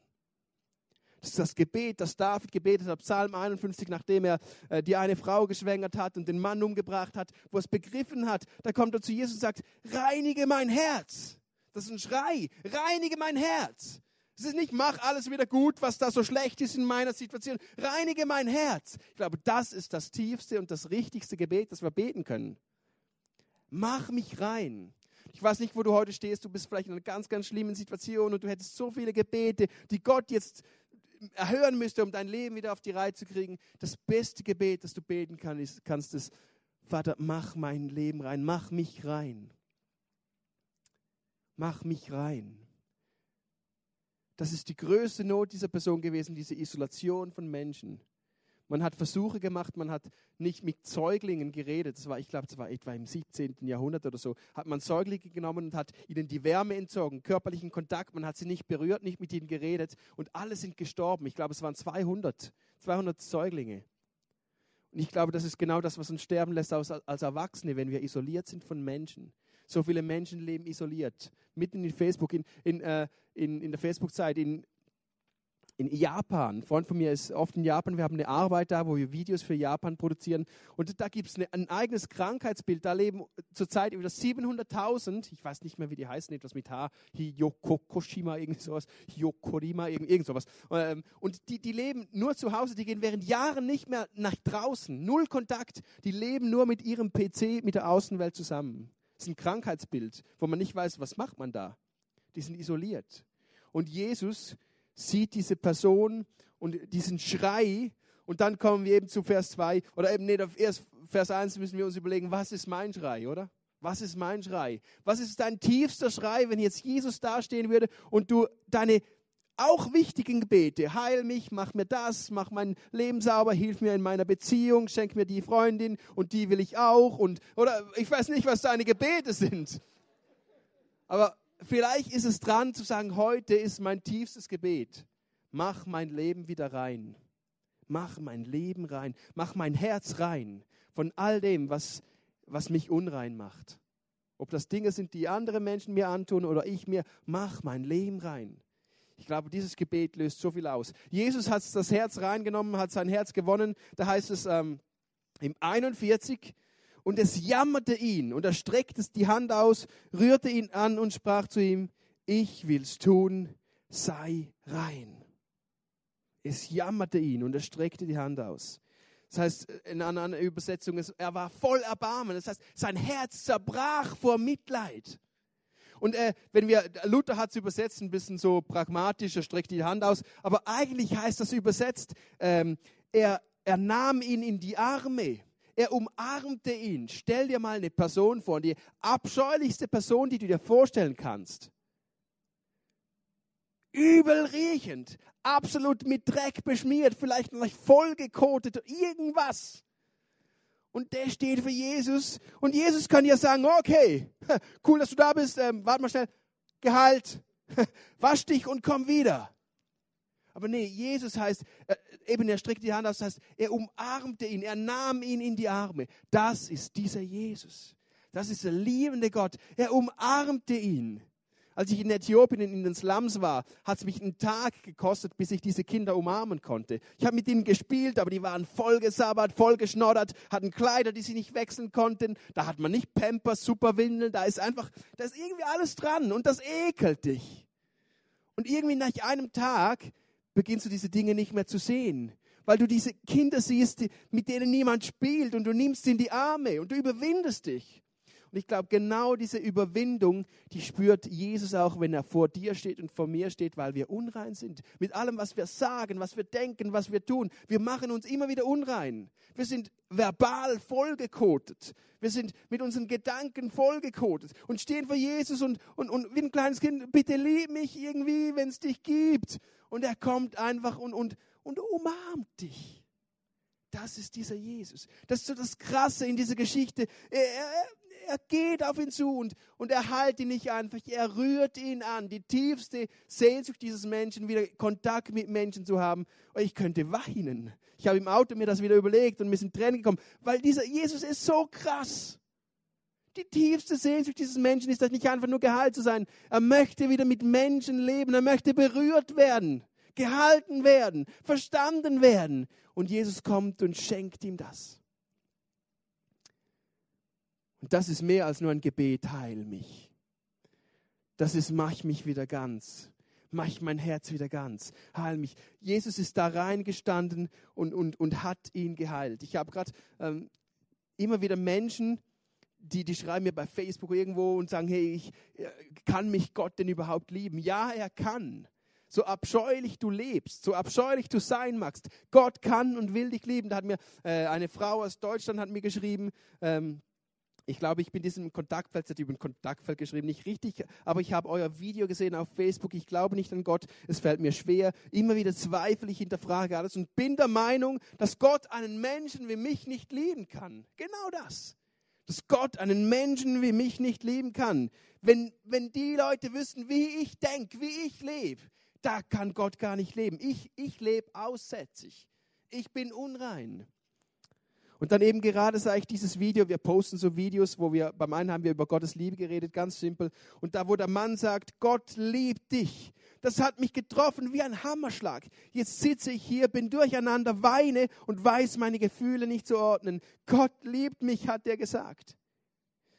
Das ist das Gebet, das David gebetet hat, Psalm 51, nachdem er äh, die eine Frau geschwängert hat und den Mann umgebracht hat, wo er es begriffen hat. Da kommt er zu Jesus und sagt, reinige mein Herz. Das ist ein Schrei, reinige mein Herz. Es ist nicht, mach alles wieder gut, was da so schlecht ist in meiner Situation. Reinige mein Herz. Ich glaube, das ist das tiefste und das richtigste Gebet, das wir beten können. Mach mich rein. Ich weiß nicht, wo du heute stehst. Du bist vielleicht in einer ganz, ganz schlimmen Situation und du hättest so viele Gebete, die Gott jetzt erhören müsste, um dein Leben wieder auf die Reihe zu kriegen. Das beste Gebet, das du beten kannst, ist, Vater, mach mein Leben rein, mach mich rein. Mach mich rein. Das ist die größte Not dieser Person gewesen, diese Isolation von Menschen. Man hat Versuche gemacht, man hat nicht mit Säuglingen geredet. Das war, ich glaube, das war etwa im 17. Jahrhundert oder so. Hat man Säuglinge genommen und hat ihnen die Wärme entzogen, körperlichen Kontakt. Man hat sie nicht berührt, nicht mit ihnen geredet und alle sind gestorben. Ich glaube, es waren 200, 200 Säuglinge. Und ich glaube, das ist genau das, was uns sterben lässt als, als Erwachsene, wenn wir isoliert sind von Menschen. So viele Menschen leben isoliert. Mitten in Facebook, in, in, äh, in, in der Facebook-Zeit, in, in Japan. Ein Freund von mir ist oft in Japan. Wir haben eine Arbeit da, wo wir Videos für Japan produzieren. Und da gibt es ein eigenes Krankheitsbild. Da leben zurzeit über 700.000, ich weiß nicht mehr, wie die heißen, etwas mit H, Hiyokokoshima, irgend sowas, Hiyokorima, irgend, irgend sowas. Ähm, und die, die leben nur zu Hause, die gehen während Jahren nicht mehr nach draußen. Null Kontakt. Die leben nur mit ihrem PC, mit der Außenwelt zusammen. Ist ein Krankheitsbild, wo man nicht weiß, was macht man da. Die sind isoliert. Und Jesus sieht diese Person und diesen Schrei und dann kommen wir eben zu Vers 2 oder eben auf erst Vers 1 müssen wir uns überlegen, was ist mein Schrei, oder? Was ist mein Schrei? Was ist dein tiefster Schrei, wenn jetzt Jesus dastehen würde und du deine auch wichtigen Gebete. Heil mich, mach mir das, mach mein Leben sauber, hilf mir in meiner Beziehung, schenk mir die Freundin und die will ich auch und oder ich weiß nicht, was deine Gebete sind. Aber vielleicht ist es dran zu sagen, heute ist mein tiefstes Gebet. Mach mein Leben wieder rein. Mach mein Leben rein. Mach mein Herz rein von all dem, was, was mich unrein macht. Ob das Dinge sind, die andere Menschen mir antun oder ich mir, mach mein Leben rein. Ich glaube, dieses Gebet löst so viel aus. Jesus hat das Herz reingenommen, hat sein Herz gewonnen. Da heißt es ähm, im 41, und es jammerte ihn und er streckte die Hand aus, rührte ihn an und sprach zu ihm, ich will's tun, sei rein. Es jammerte ihn und er streckte die Hand aus. Das heißt, in einer Übersetzung, er war voll Erbarmen. Das heißt, sein Herz zerbrach vor Mitleid. Und äh, wenn wir, Luther hat es übersetzt, ein bisschen so pragmatisch, er streckt die Hand aus, aber eigentlich heißt das übersetzt, ähm, er, er nahm ihn in die Arme. Er umarmte ihn. Stell dir mal eine Person vor, die abscheulichste Person, die du dir vorstellen kannst. übel riechend, absolut mit Dreck beschmiert, vielleicht noch vollgekotet, irgendwas. Und der steht für Jesus. Und Jesus kann ja sagen, okay, cool, dass du da bist, ähm, warte mal schnell, Gehalt, wasch dich und komm wieder. Aber nee, Jesus heißt, äh, eben er streckte die Hand aus, das heißt, er umarmte ihn, er nahm ihn in die Arme. Das ist dieser Jesus. Das ist der liebende Gott. Er umarmte ihn. Als ich in Äthiopien in den Slums war, hat es mich einen Tag gekostet, bis ich diese Kinder umarmen konnte. Ich habe mit ihnen gespielt, aber die waren voll gesabbert, voll geschnoddert, hatten Kleider, die sie nicht wechseln konnten. Da hat man nicht Pampers, Superwindeln, da ist einfach, da ist irgendwie alles dran und das ekelt dich. Und irgendwie nach einem Tag beginnst du diese Dinge nicht mehr zu sehen, weil du diese Kinder siehst, mit denen niemand spielt und du nimmst sie in die Arme und du überwindest dich. Und ich glaube, genau diese Überwindung, die spürt Jesus auch, wenn er vor dir steht und vor mir steht, weil wir unrein sind. Mit allem, was wir sagen, was wir denken, was wir tun. Wir machen uns immer wieder unrein. Wir sind verbal vollgekotet. Wir sind mit unseren Gedanken vollgekotet und stehen vor Jesus und, und, und wie ein kleines Kind, bitte lieb mich irgendwie, wenn es dich gibt. Und er kommt einfach und, und, und umarmt dich. Das ist dieser Jesus. Das ist so das Krasse in dieser Geschichte. Er, er, er geht auf ihn zu und, und er heilt ihn nicht einfach, er rührt ihn an. Die tiefste Sehnsucht dieses Menschen, wieder Kontakt mit Menschen zu haben. Und ich könnte weinen. Ich habe im Auto mir das wieder überlegt und mir sind Tränen gekommen, weil dieser Jesus ist so krass. Die tiefste Sehnsucht dieses Menschen ist das nicht einfach nur geheilt zu sein. Er möchte wieder mit Menschen leben. Er möchte berührt werden, gehalten werden, verstanden werden. Und Jesus kommt und schenkt ihm das. Und das ist mehr als nur ein Gebet, heil mich. Das ist, mach mich wieder ganz. Mach mein Herz wieder ganz. Heil mich. Jesus ist da reingestanden und, und, und hat ihn geheilt. Ich habe gerade ähm, immer wieder Menschen, die, die schreiben mir bei Facebook irgendwo und sagen, hey, ich, äh, kann mich Gott denn überhaupt lieben? Ja, er kann. So abscheulich du lebst, so abscheulich du sein magst, Gott kann und will dich lieben. Da hat mir äh, eine Frau aus Deutschland hat mir geschrieben, ähm, ich glaube, ich bin diesem Kontaktfeld, sie hat über ein Kontaktfeld geschrieben, nicht richtig, aber ich habe euer Video gesehen auf Facebook. Ich glaube nicht an Gott, es fällt mir schwer. Immer wieder zweifle ich, hinterfrage alles und bin der Meinung, dass Gott einen Menschen wie mich nicht lieben kann. Genau das. Dass Gott einen Menschen wie mich nicht lieben kann. Wenn, wenn die Leute wüssten, wie ich denke, wie ich lebe, da kann Gott gar nicht leben. Ich, ich lebe aussätzig. Ich bin unrein. Und dann eben gerade sah ich dieses Video, wir posten so Videos, wo wir, beim einen haben wir über Gottes Liebe geredet, ganz simpel. Und da, wo der Mann sagt, Gott liebt dich. Das hat mich getroffen wie ein Hammerschlag. Jetzt sitze ich hier, bin durcheinander, weine und weiß meine Gefühle nicht zu ordnen. Gott liebt mich, hat er gesagt.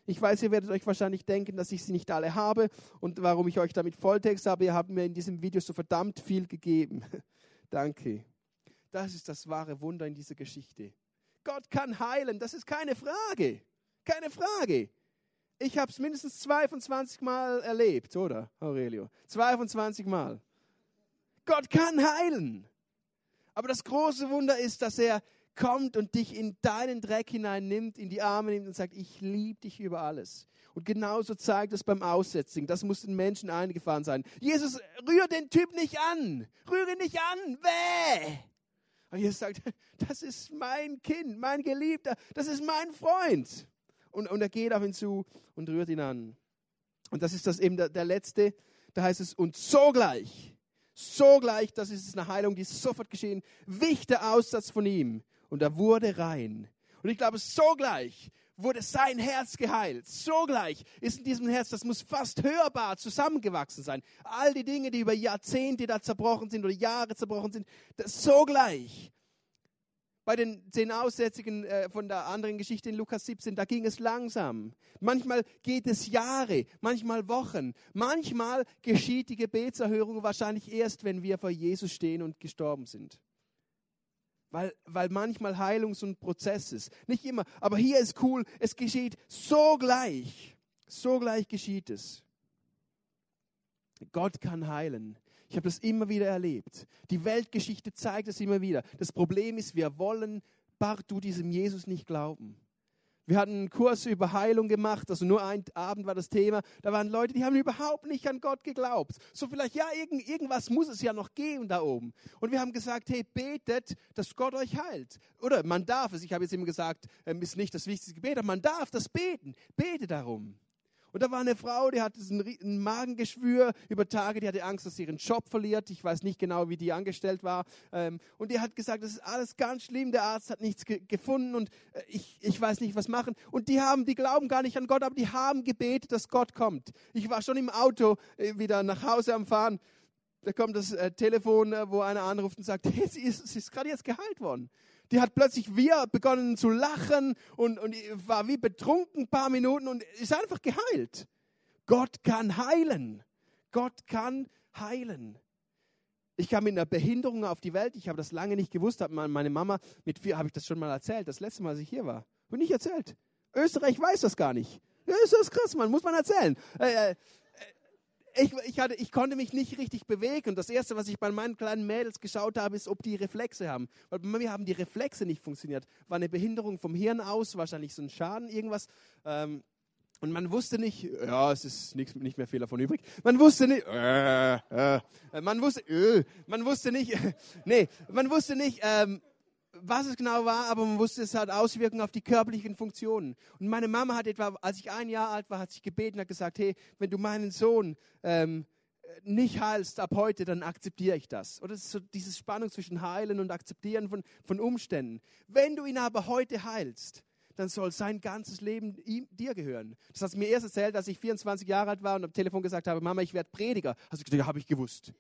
Ich weiß, ihr werdet euch wahrscheinlich denken, dass ich sie nicht alle habe und warum ich euch damit Volltext habe. Ihr habt mir in diesem Video so verdammt viel gegeben. Danke. Das ist das wahre Wunder in dieser Geschichte. Gott kann heilen, das ist keine Frage. Keine Frage. Ich habe es mindestens 22 Mal erlebt, oder, Aurelio? 22 Mal. Gott kann heilen. Aber das große Wunder ist, dass er kommt und dich in deinen Dreck hineinnimmt, in die Arme nimmt und sagt, ich liebe dich über alles. Und genauso zeigt es beim Aussetzen. Das muss den Menschen eingefahren sein. Jesus, rühr den Typ nicht an. Rühre nicht an. Weh. Und Jesus sagt, das ist mein Kind, mein Geliebter, das ist mein Freund. Und, und er geht auf ihn zu und rührt ihn an. Und das ist das eben der, der letzte, da heißt es, und sogleich, sogleich, das ist eine Heilung, die ist sofort geschehen, wich der Aussatz von ihm und er wurde rein. Und ich glaube, sogleich wurde sein Herz geheilt. Sogleich ist in diesem Herz, das muss fast hörbar zusammengewachsen sein. All die Dinge, die über Jahrzehnte da zerbrochen sind oder Jahre zerbrochen sind, das sogleich. Bei den zehn Aussätzigen äh, von der anderen Geschichte in Lukas 17, da ging es langsam. Manchmal geht es Jahre, manchmal Wochen. Manchmal geschieht die Gebetserhörung wahrscheinlich erst, wenn wir vor Jesus stehen und gestorben sind weil, weil manchmal Heilung so ein Prozess ist. Nicht immer, aber hier ist cool, es geschieht so gleich. So gleich geschieht es. Gott kann heilen. Ich habe das immer wieder erlebt. Die Weltgeschichte zeigt es immer wieder. Das Problem ist, wir wollen partout diesem Jesus nicht glauben. Wir hatten einen Kurs über Heilung gemacht, also nur ein Abend war das Thema. Da waren Leute, die haben überhaupt nicht an Gott geglaubt. So vielleicht, ja, irgend, irgendwas muss es ja noch geben da oben. Und wir haben gesagt, hey, betet, dass Gott euch heilt. Oder man darf es, ich habe jetzt immer gesagt, ähm, ist nicht das wichtigste Gebet, aber man darf das beten. Bete darum. Und da war eine Frau, die hatte ein Magengeschwür über Tage, die hatte Angst, dass sie ihren Job verliert. Ich weiß nicht genau, wie die angestellt war. Ähm, und die hat gesagt, das ist alles ganz schlimm, der Arzt hat nichts gefunden und äh, ich, ich weiß nicht, was machen. Und die haben, die glauben gar nicht an Gott, aber die haben gebetet, dass Gott kommt. Ich war schon im Auto äh, wieder nach Hause am Fahren. Da kommt das äh, Telefon, wo einer anruft und sagt, hey, sie ist, sie ist gerade jetzt geheilt worden die hat plötzlich wir begonnen zu lachen und, und war wie betrunken ein paar Minuten und ist einfach geheilt. Gott kann heilen. Gott kann heilen. Ich kam mit einer Behinderung auf die Welt. Ich habe das lange nicht gewusst. Meine Mama, mit vier habe ich das schon mal erzählt. Das letzte Mal, als ich hier war. Und nicht erzählt. Österreich weiß das gar nicht. Ja, ist das krass, man. Muss man erzählen. Äh, äh, ich, ich, hatte, ich konnte mich nicht richtig bewegen. Und das Erste, was ich bei meinen kleinen Mädels geschaut habe, ist, ob die Reflexe haben. Weil bei mir haben die Reflexe nicht funktioniert. War eine Behinderung vom Hirn aus, wahrscheinlich so ein Schaden, irgendwas. Ähm, und man wusste nicht, ja, es ist nichts, nicht mehr viel davon übrig. Man wusste nicht, äh, äh, man wusste, äh, man wusste nicht, nee, man wusste nicht, ähm, was es genau war, aber man wusste, es hat Auswirkungen auf die körperlichen Funktionen. Und meine Mama hat etwa, als ich ein Jahr alt war, hat sich gebeten, hat gesagt, hey, wenn du meinen Sohn ähm, nicht heilst ab heute, dann akzeptiere ich das. Oder das ist so diese Spannung zwischen Heilen und Akzeptieren von, von Umständen. Wenn du ihn aber heute heilst, dann soll sein ganzes Leben ihm, dir gehören. Das hast du mir erst erzählt, als ich 24 Jahre alt war und am Telefon gesagt habe, Mama, ich werde Prediger. Hast du gesagt, ja, habe ich gewusst.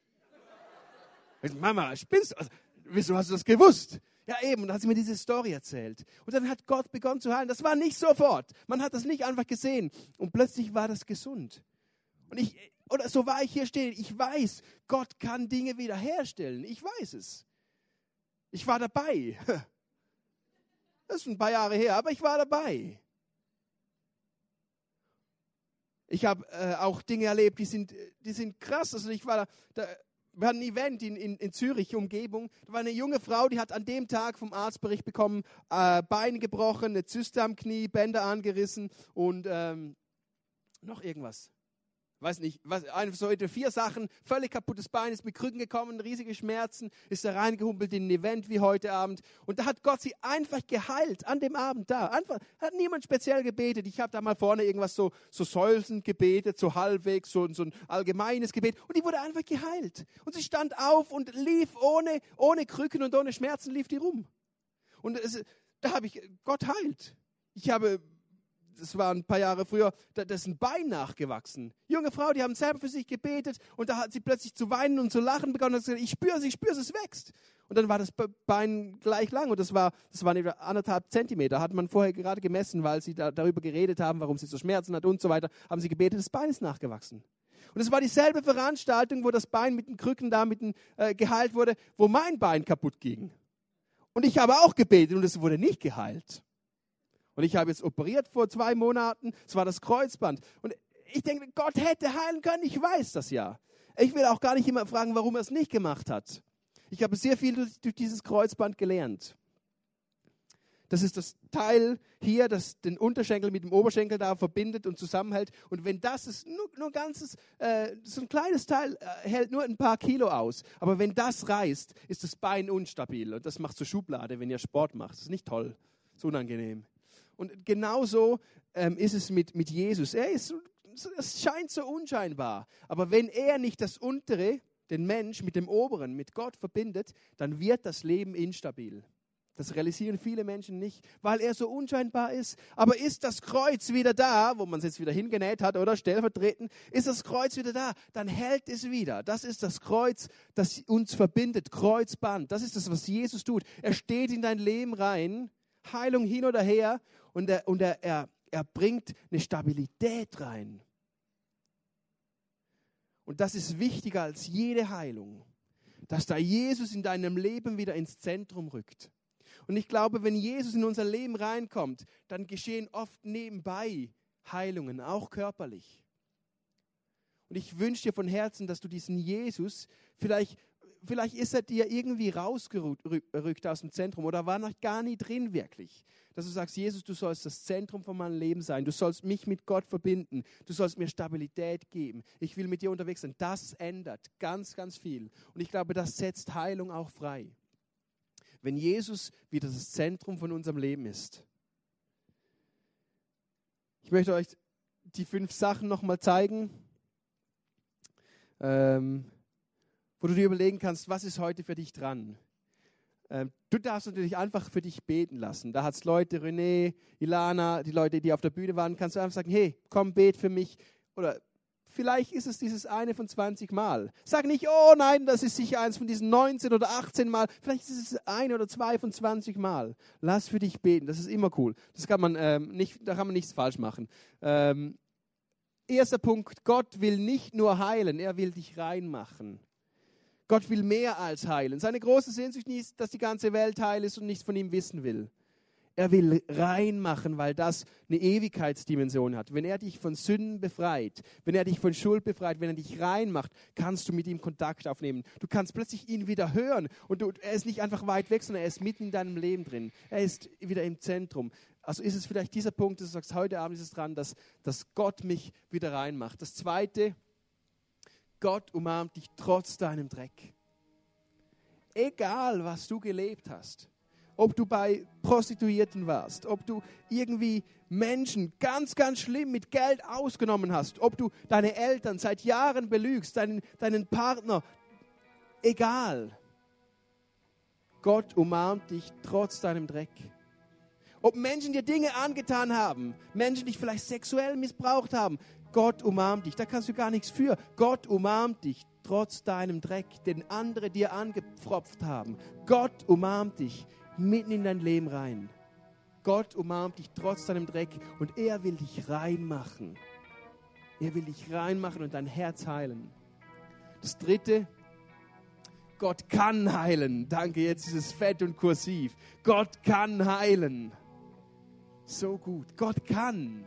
Mama, spinnst du? Also, wieso hast du das gewusst? Ja, eben, und dann hat sie mir diese Story erzählt. Und dann hat Gott begonnen zu heilen. Das war nicht sofort. Man hat das nicht einfach gesehen. Und plötzlich war das gesund. Und ich, oder so war ich hier stehen. Ich weiß, Gott kann Dinge wiederherstellen. Ich weiß es. Ich war dabei. Das ist ein paar Jahre her, aber ich war dabei. Ich habe äh, auch Dinge erlebt, die sind, die sind krass. Also ich war da, da wir hatten ein Event in, in, in Zürich, Umgebung. Da war eine junge Frau, die hat an dem Tag vom Arztbericht bekommen, äh, Bein gebrochen, eine Zyste am Knie, Bänder angerissen und ähm, noch irgendwas weiß nicht, was, so vier Sachen, völlig kaputtes Bein, ist mit Krücken gekommen, riesige Schmerzen, ist da reingehumpelt in ein Event wie heute Abend. Und da hat Gott sie einfach geheilt, an dem Abend da. Einfach, hat niemand speziell gebetet. Ich habe da mal vorne irgendwas so, so säulsend gebetet, so halbwegs, so, so ein allgemeines Gebet. Und die wurde einfach geheilt. Und sie stand auf und lief ohne, ohne Krücken und ohne Schmerzen, lief die rum. Und es, da habe ich, Gott heilt. Ich habe das war ein paar Jahre früher, da, da ist ein Bein nachgewachsen. Junge Frau, die haben selber für sich gebetet und da hat sie plötzlich zu weinen und zu lachen begonnen und gesagt, ich spüre es, ich spüre es, es wächst. Und dann war das Bein gleich lang und das war, das waren etwa anderthalb Zentimeter. Hat man vorher gerade gemessen, weil sie da, darüber geredet haben, warum sie so Schmerzen hat und so weiter, haben sie gebetet, das Bein ist nachgewachsen. Und es war dieselbe Veranstaltung, wo das Bein mit den Krücken da mit den, äh, geheilt wurde, wo mein Bein kaputt ging. Und ich habe auch gebetet und es wurde nicht geheilt. Und ich habe jetzt operiert vor zwei Monaten. Es war das Kreuzband. Und ich denke, Gott hätte heilen können. Ich weiß das ja. Ich will auch gar nicht immer fragen, warum er es nicht gemacht hat. Ich habe sehr viel durch, durch dieses Kreuzband gelernt. Das ist das Teil hier, das den Unterschenkel mit dem Oberschenkel da verbindet und zusammenhält. Und wenn das ist, nur, nur ganzes, äh, so ein kleines Teil äh, hält nur ein paar Kilo aus. Aber wenn das reißt, ist das Bein unstabil. Und das macht so Schublade, wenn ihr Sport macht. Das ist nicht toll. Das ist unangenehm. Und genauso ähm, ist es mit, mit Jesus. Er ist, es scheint so unscheinbar. Aber wenn er nicht das Untere, den Mensch mit dem Oberen, mit Gott verbindet, dann wird das Leben instabil. Das realisieren viele Menschen nicht, weil er so unscheinbar ist. Aber ist das Kreuz wieder da, wo man es jetzt wieder hingenäht hat oder stellvertretend, ist das Kreuz wieder da, dann hält es wieder. Das ist das Kreuz, das uns verbindet, Kreuzband. Das ist das, was Jesus tut. Er steht in dein Leben rein, Heilung hin oder her und er, und er, er, er bringt eine Stabilität rein. Und das ist wichtiger als jede Heilung, dass da Jesus in deinem Leben wieder ins Zentrum rückt. Und ich glaube, wenn Jesus in unser Leben reinkommt, dann geschehen oft nebenbei Heilungen, auch körperlich. Und ich wünsche dir von Herzen, dass du diesen Jesus vielleicht vielleicht ist er dir irgendwie rausgerückt aus dem Zentrum oder war noch gar nie drin wirklich. Dass du sagst, Jesus, du sollst das Zentrum von meinem Leben sein. Du sollst mich mit Gott verbinden. Du sollst mir Stabilität geben. Ich will mit dir unterwegs sein. Das ändert ganz, ganz viel. Und ich glaube, das setzt Heilung auch frei. Wenn Jesus wieder das Zentrum von unserem Leben ist. Ich möchte euch die fünf Sachen nochmal zeigen. Ähm, wo du dir überlegen kannst, was ist heute für dich dran? Ähm, du darfst natürlich einfach für dich beten lassen. Da hat es Leute, René, Ilana, die Leute, die auf der Bühne waren, kannst du einfach sagen, hey, komm, bet für mich. Oder vielleicht ist es dieses eine von 20 Mal. Sag nicht, oh nein, das ist sicher eins von diesen 19 oder 18 Mal. Vielleicht ist es ein oder zwei von 20 Mal. Lass für dich beten, das ist immer cool. Das kann man ähm, nicht, da kann man nichts falsch machen. Ähm, erster Punkt, Gott will nicht nur heilen, er will dich reinmachen. Gott will mehr als heilen. Seine große Sehnsucht ist, dass die ganze Welt heil ist und nichts von ihm wissen will. Er will reinmachen, weil das eine Ewigkeitsdimension hat. Wenn er dich von Sünden befreit, wenn er dich von Schuld befreit, wenn er dich reinmacht, kannst du mit ihm Kontakt aufnehmen. Du kannst plötzlich ihn wieder hören und du, er ist nicht einfach weit weg, sondern er ist mitten in deinem Leben drin. Er ist wieder im Zentrum. Also ist es vielleicht dieser Punkt, dass du sagst, heute Abend ist es dran, dass, dass Gott mich wieder reinmacht. Das Zweite, Gott umarmt dich trotz deinem Dreck. Egal, was du gelebt hast, ob du bei Prostituierten warst, ob du irgendwie Menschen ganz, ganz schlimm mit Geld ausgenommen hast, ob du deine Eltern seit Jahren belügst, deinen, deinen Partner, egal. Gott umarmt dich trotz deinem Dreck. Ob Menschen dir Dinge angetan haben, Menschen dich vielleicht sexuell missbraucht haben, Gott umarmt dich. Da kannst du gar nichts für. Gott umarmt dich trotz deinem Dreck, den andere dir angepfropft haben. Gott umarmt dich mitten in dein Leben rein. Gott umarmt dich trotz deinem Dreck und er will dich reinmachen. Er will dich reinmachen und dein Herz heilen. Das dritte, Gott kann heilen. Danke, jetzt ist es fett und kursiv. Gott kann heilen. So gut. Gott kann.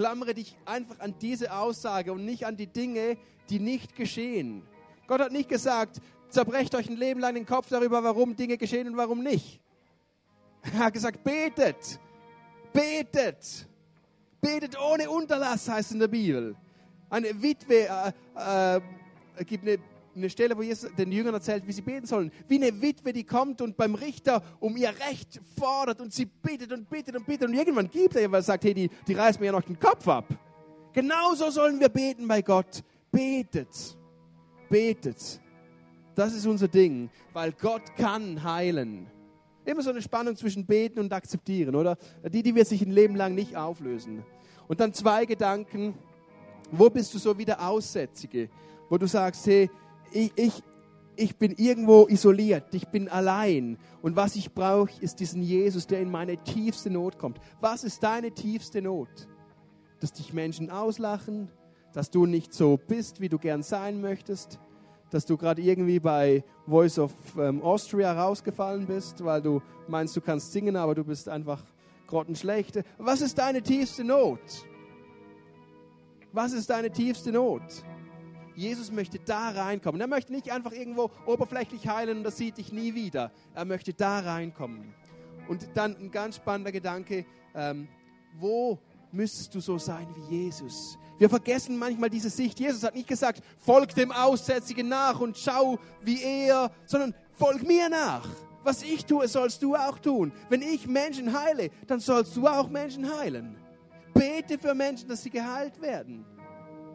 Klammere dich einfach an diese Aussage und nicht an die Dinge, die nicht geschehen. Gott hat nicht gesagt, zerbrecht euch ein Leben lang den Kopf darüber, warum Dinge geschehen und warum nicht. Er hat gesagt, betet, betet, betet ohne Unterlass, heißt in der Bibel. Eine Witwe äh, äh, gibt eine eine Stelle, wo Jesus den Jüngern erzählt, wie sie beten sollen. Wie eine Witwe, die kommt und beim Richter um ihr Recht fordert und sie bittet und bittet und bittet und irgendwann gibt er ihr, weil er sagt, hey, die, die reißt mir ja noch den Kopf ab. Genauso sollen wir beten bei Gott. Betet. Betet. Das ist unser Ding, weil Gott kann heilen. Immer so eine Spannung zwischen beten und akzeptieren, oder? Die, die wird sich ein Leben lang nicht auflösen. Und dann zwei Gedanken. Wo bist du so wie der Aussätzige? Wo du sagst, hey, ich, ich, ich bin irgendwo isoliert, ich bin allein. Und was ich brauche, ist diesen Jesus, der in meine tiefste Not kommt. Was ist deine tiefste Not? Dass dich Menschen auslachen, dass du nicht so bist, wie du gern sein möchtest, dass du gerade irgendwie bei Voice of ähm, Austria rausgefallen bist, weil du meinst, du kannst singen, aber du bist einfach grottenschlecht. Was ist deine tiefste Not? Was ist deine tiefste Not? Jesus möchte da reinkommen. Er möchte nicht einfach irgendwo oberflächlich heilen und das sieht dich nie wieder. Er möchte da reinkommen. Und dann ein ganz spannender Gedanke, ähm, wo müsstest du so sein wie Jesus? Wir vergessen manchmal diese Sicht. Jesus hat nicht gesagt, folg dem Aussätzigen nach und schau wie er, sondern folg mir nach. Was ich tue, sollst du auch tun. Wenn ich Menschen heile, dann sollst du auch Menschen heilen. Bete für Menschen, dass sie geheilt werden.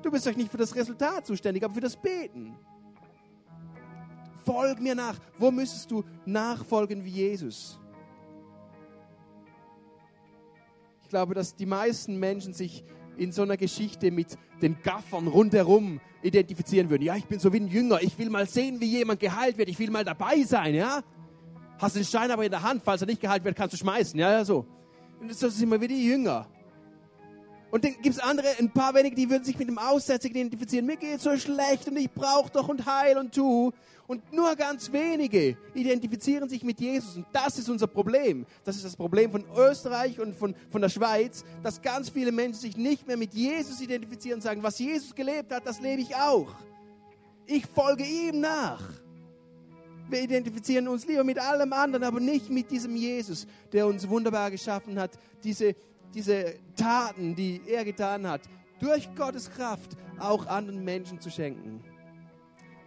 Du bist euch nicht für das Resultat zuständig, aber für das Beten. Folg mir nach. Wo müsstest du nachfolgen wie Jesus? Ich glaube, dass die meisten Menschen sich in so einer Geschichte mit den Gaffern rundherum identifizieren würden. Ja, ich bin so wie ein Jünger. Ich will mal sehen, wie jemand geheilt wird. Ich will mal dabei sein, ja? Hast den Stein aber in der Hand. Falls er nicht geheilt wird, kannst du schmeißen. Ja, ja, so. Und so sind wir wie die Jünger. Und dann gibt es andere, ein paar wenige, die würden sich mit dem Aussetzer identifizieren. Mir geht so schlecht und ich brauche doch und heil und tu. Und nur ganz wenige identifizieren sich mit Jesus. Und das ist unser Problem. Das ist das Problem von Österreich und von, von der Schweiz, dass ganz viele Menschen sich nicht mehr mit Jesus identifizieren und sagen, was Jesus gelebt hat, das lebe ich auch. Ich folge ihm nach. Wir identifizieren uns lieber mit allem anderen, aber nicht mit diesem Jesus, der uns wunderbar geschaffen hat. Diese, diese Taten, die er getan hat, durch Gottes Kraft auch anderen Menschen zu schenken.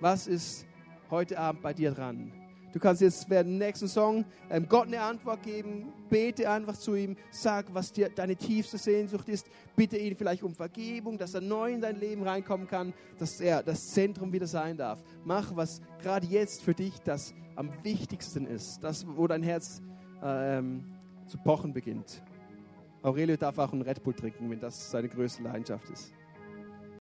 Was ist heute Abend bei dir dran? Du kannst jetzt während dem nächsten Song ähm, Gott eine Antwort geben. Bete einfach zu ihm. Sag, was dir deine tiefste Sehnsucht ist. Bitte ihn vielleicht um Vergebung, dass er neu in dein Leben reinkommen kann, dass er das Zentrum wieder sein darf. Mach, was gerade jetzt für dich das am wichtigsten ist. Das, wo dein Herz ähm, zu pochen beginnt. Aurelio darf auch einen Red Bull trinken, wenn das seine größte Leidenschaft ist.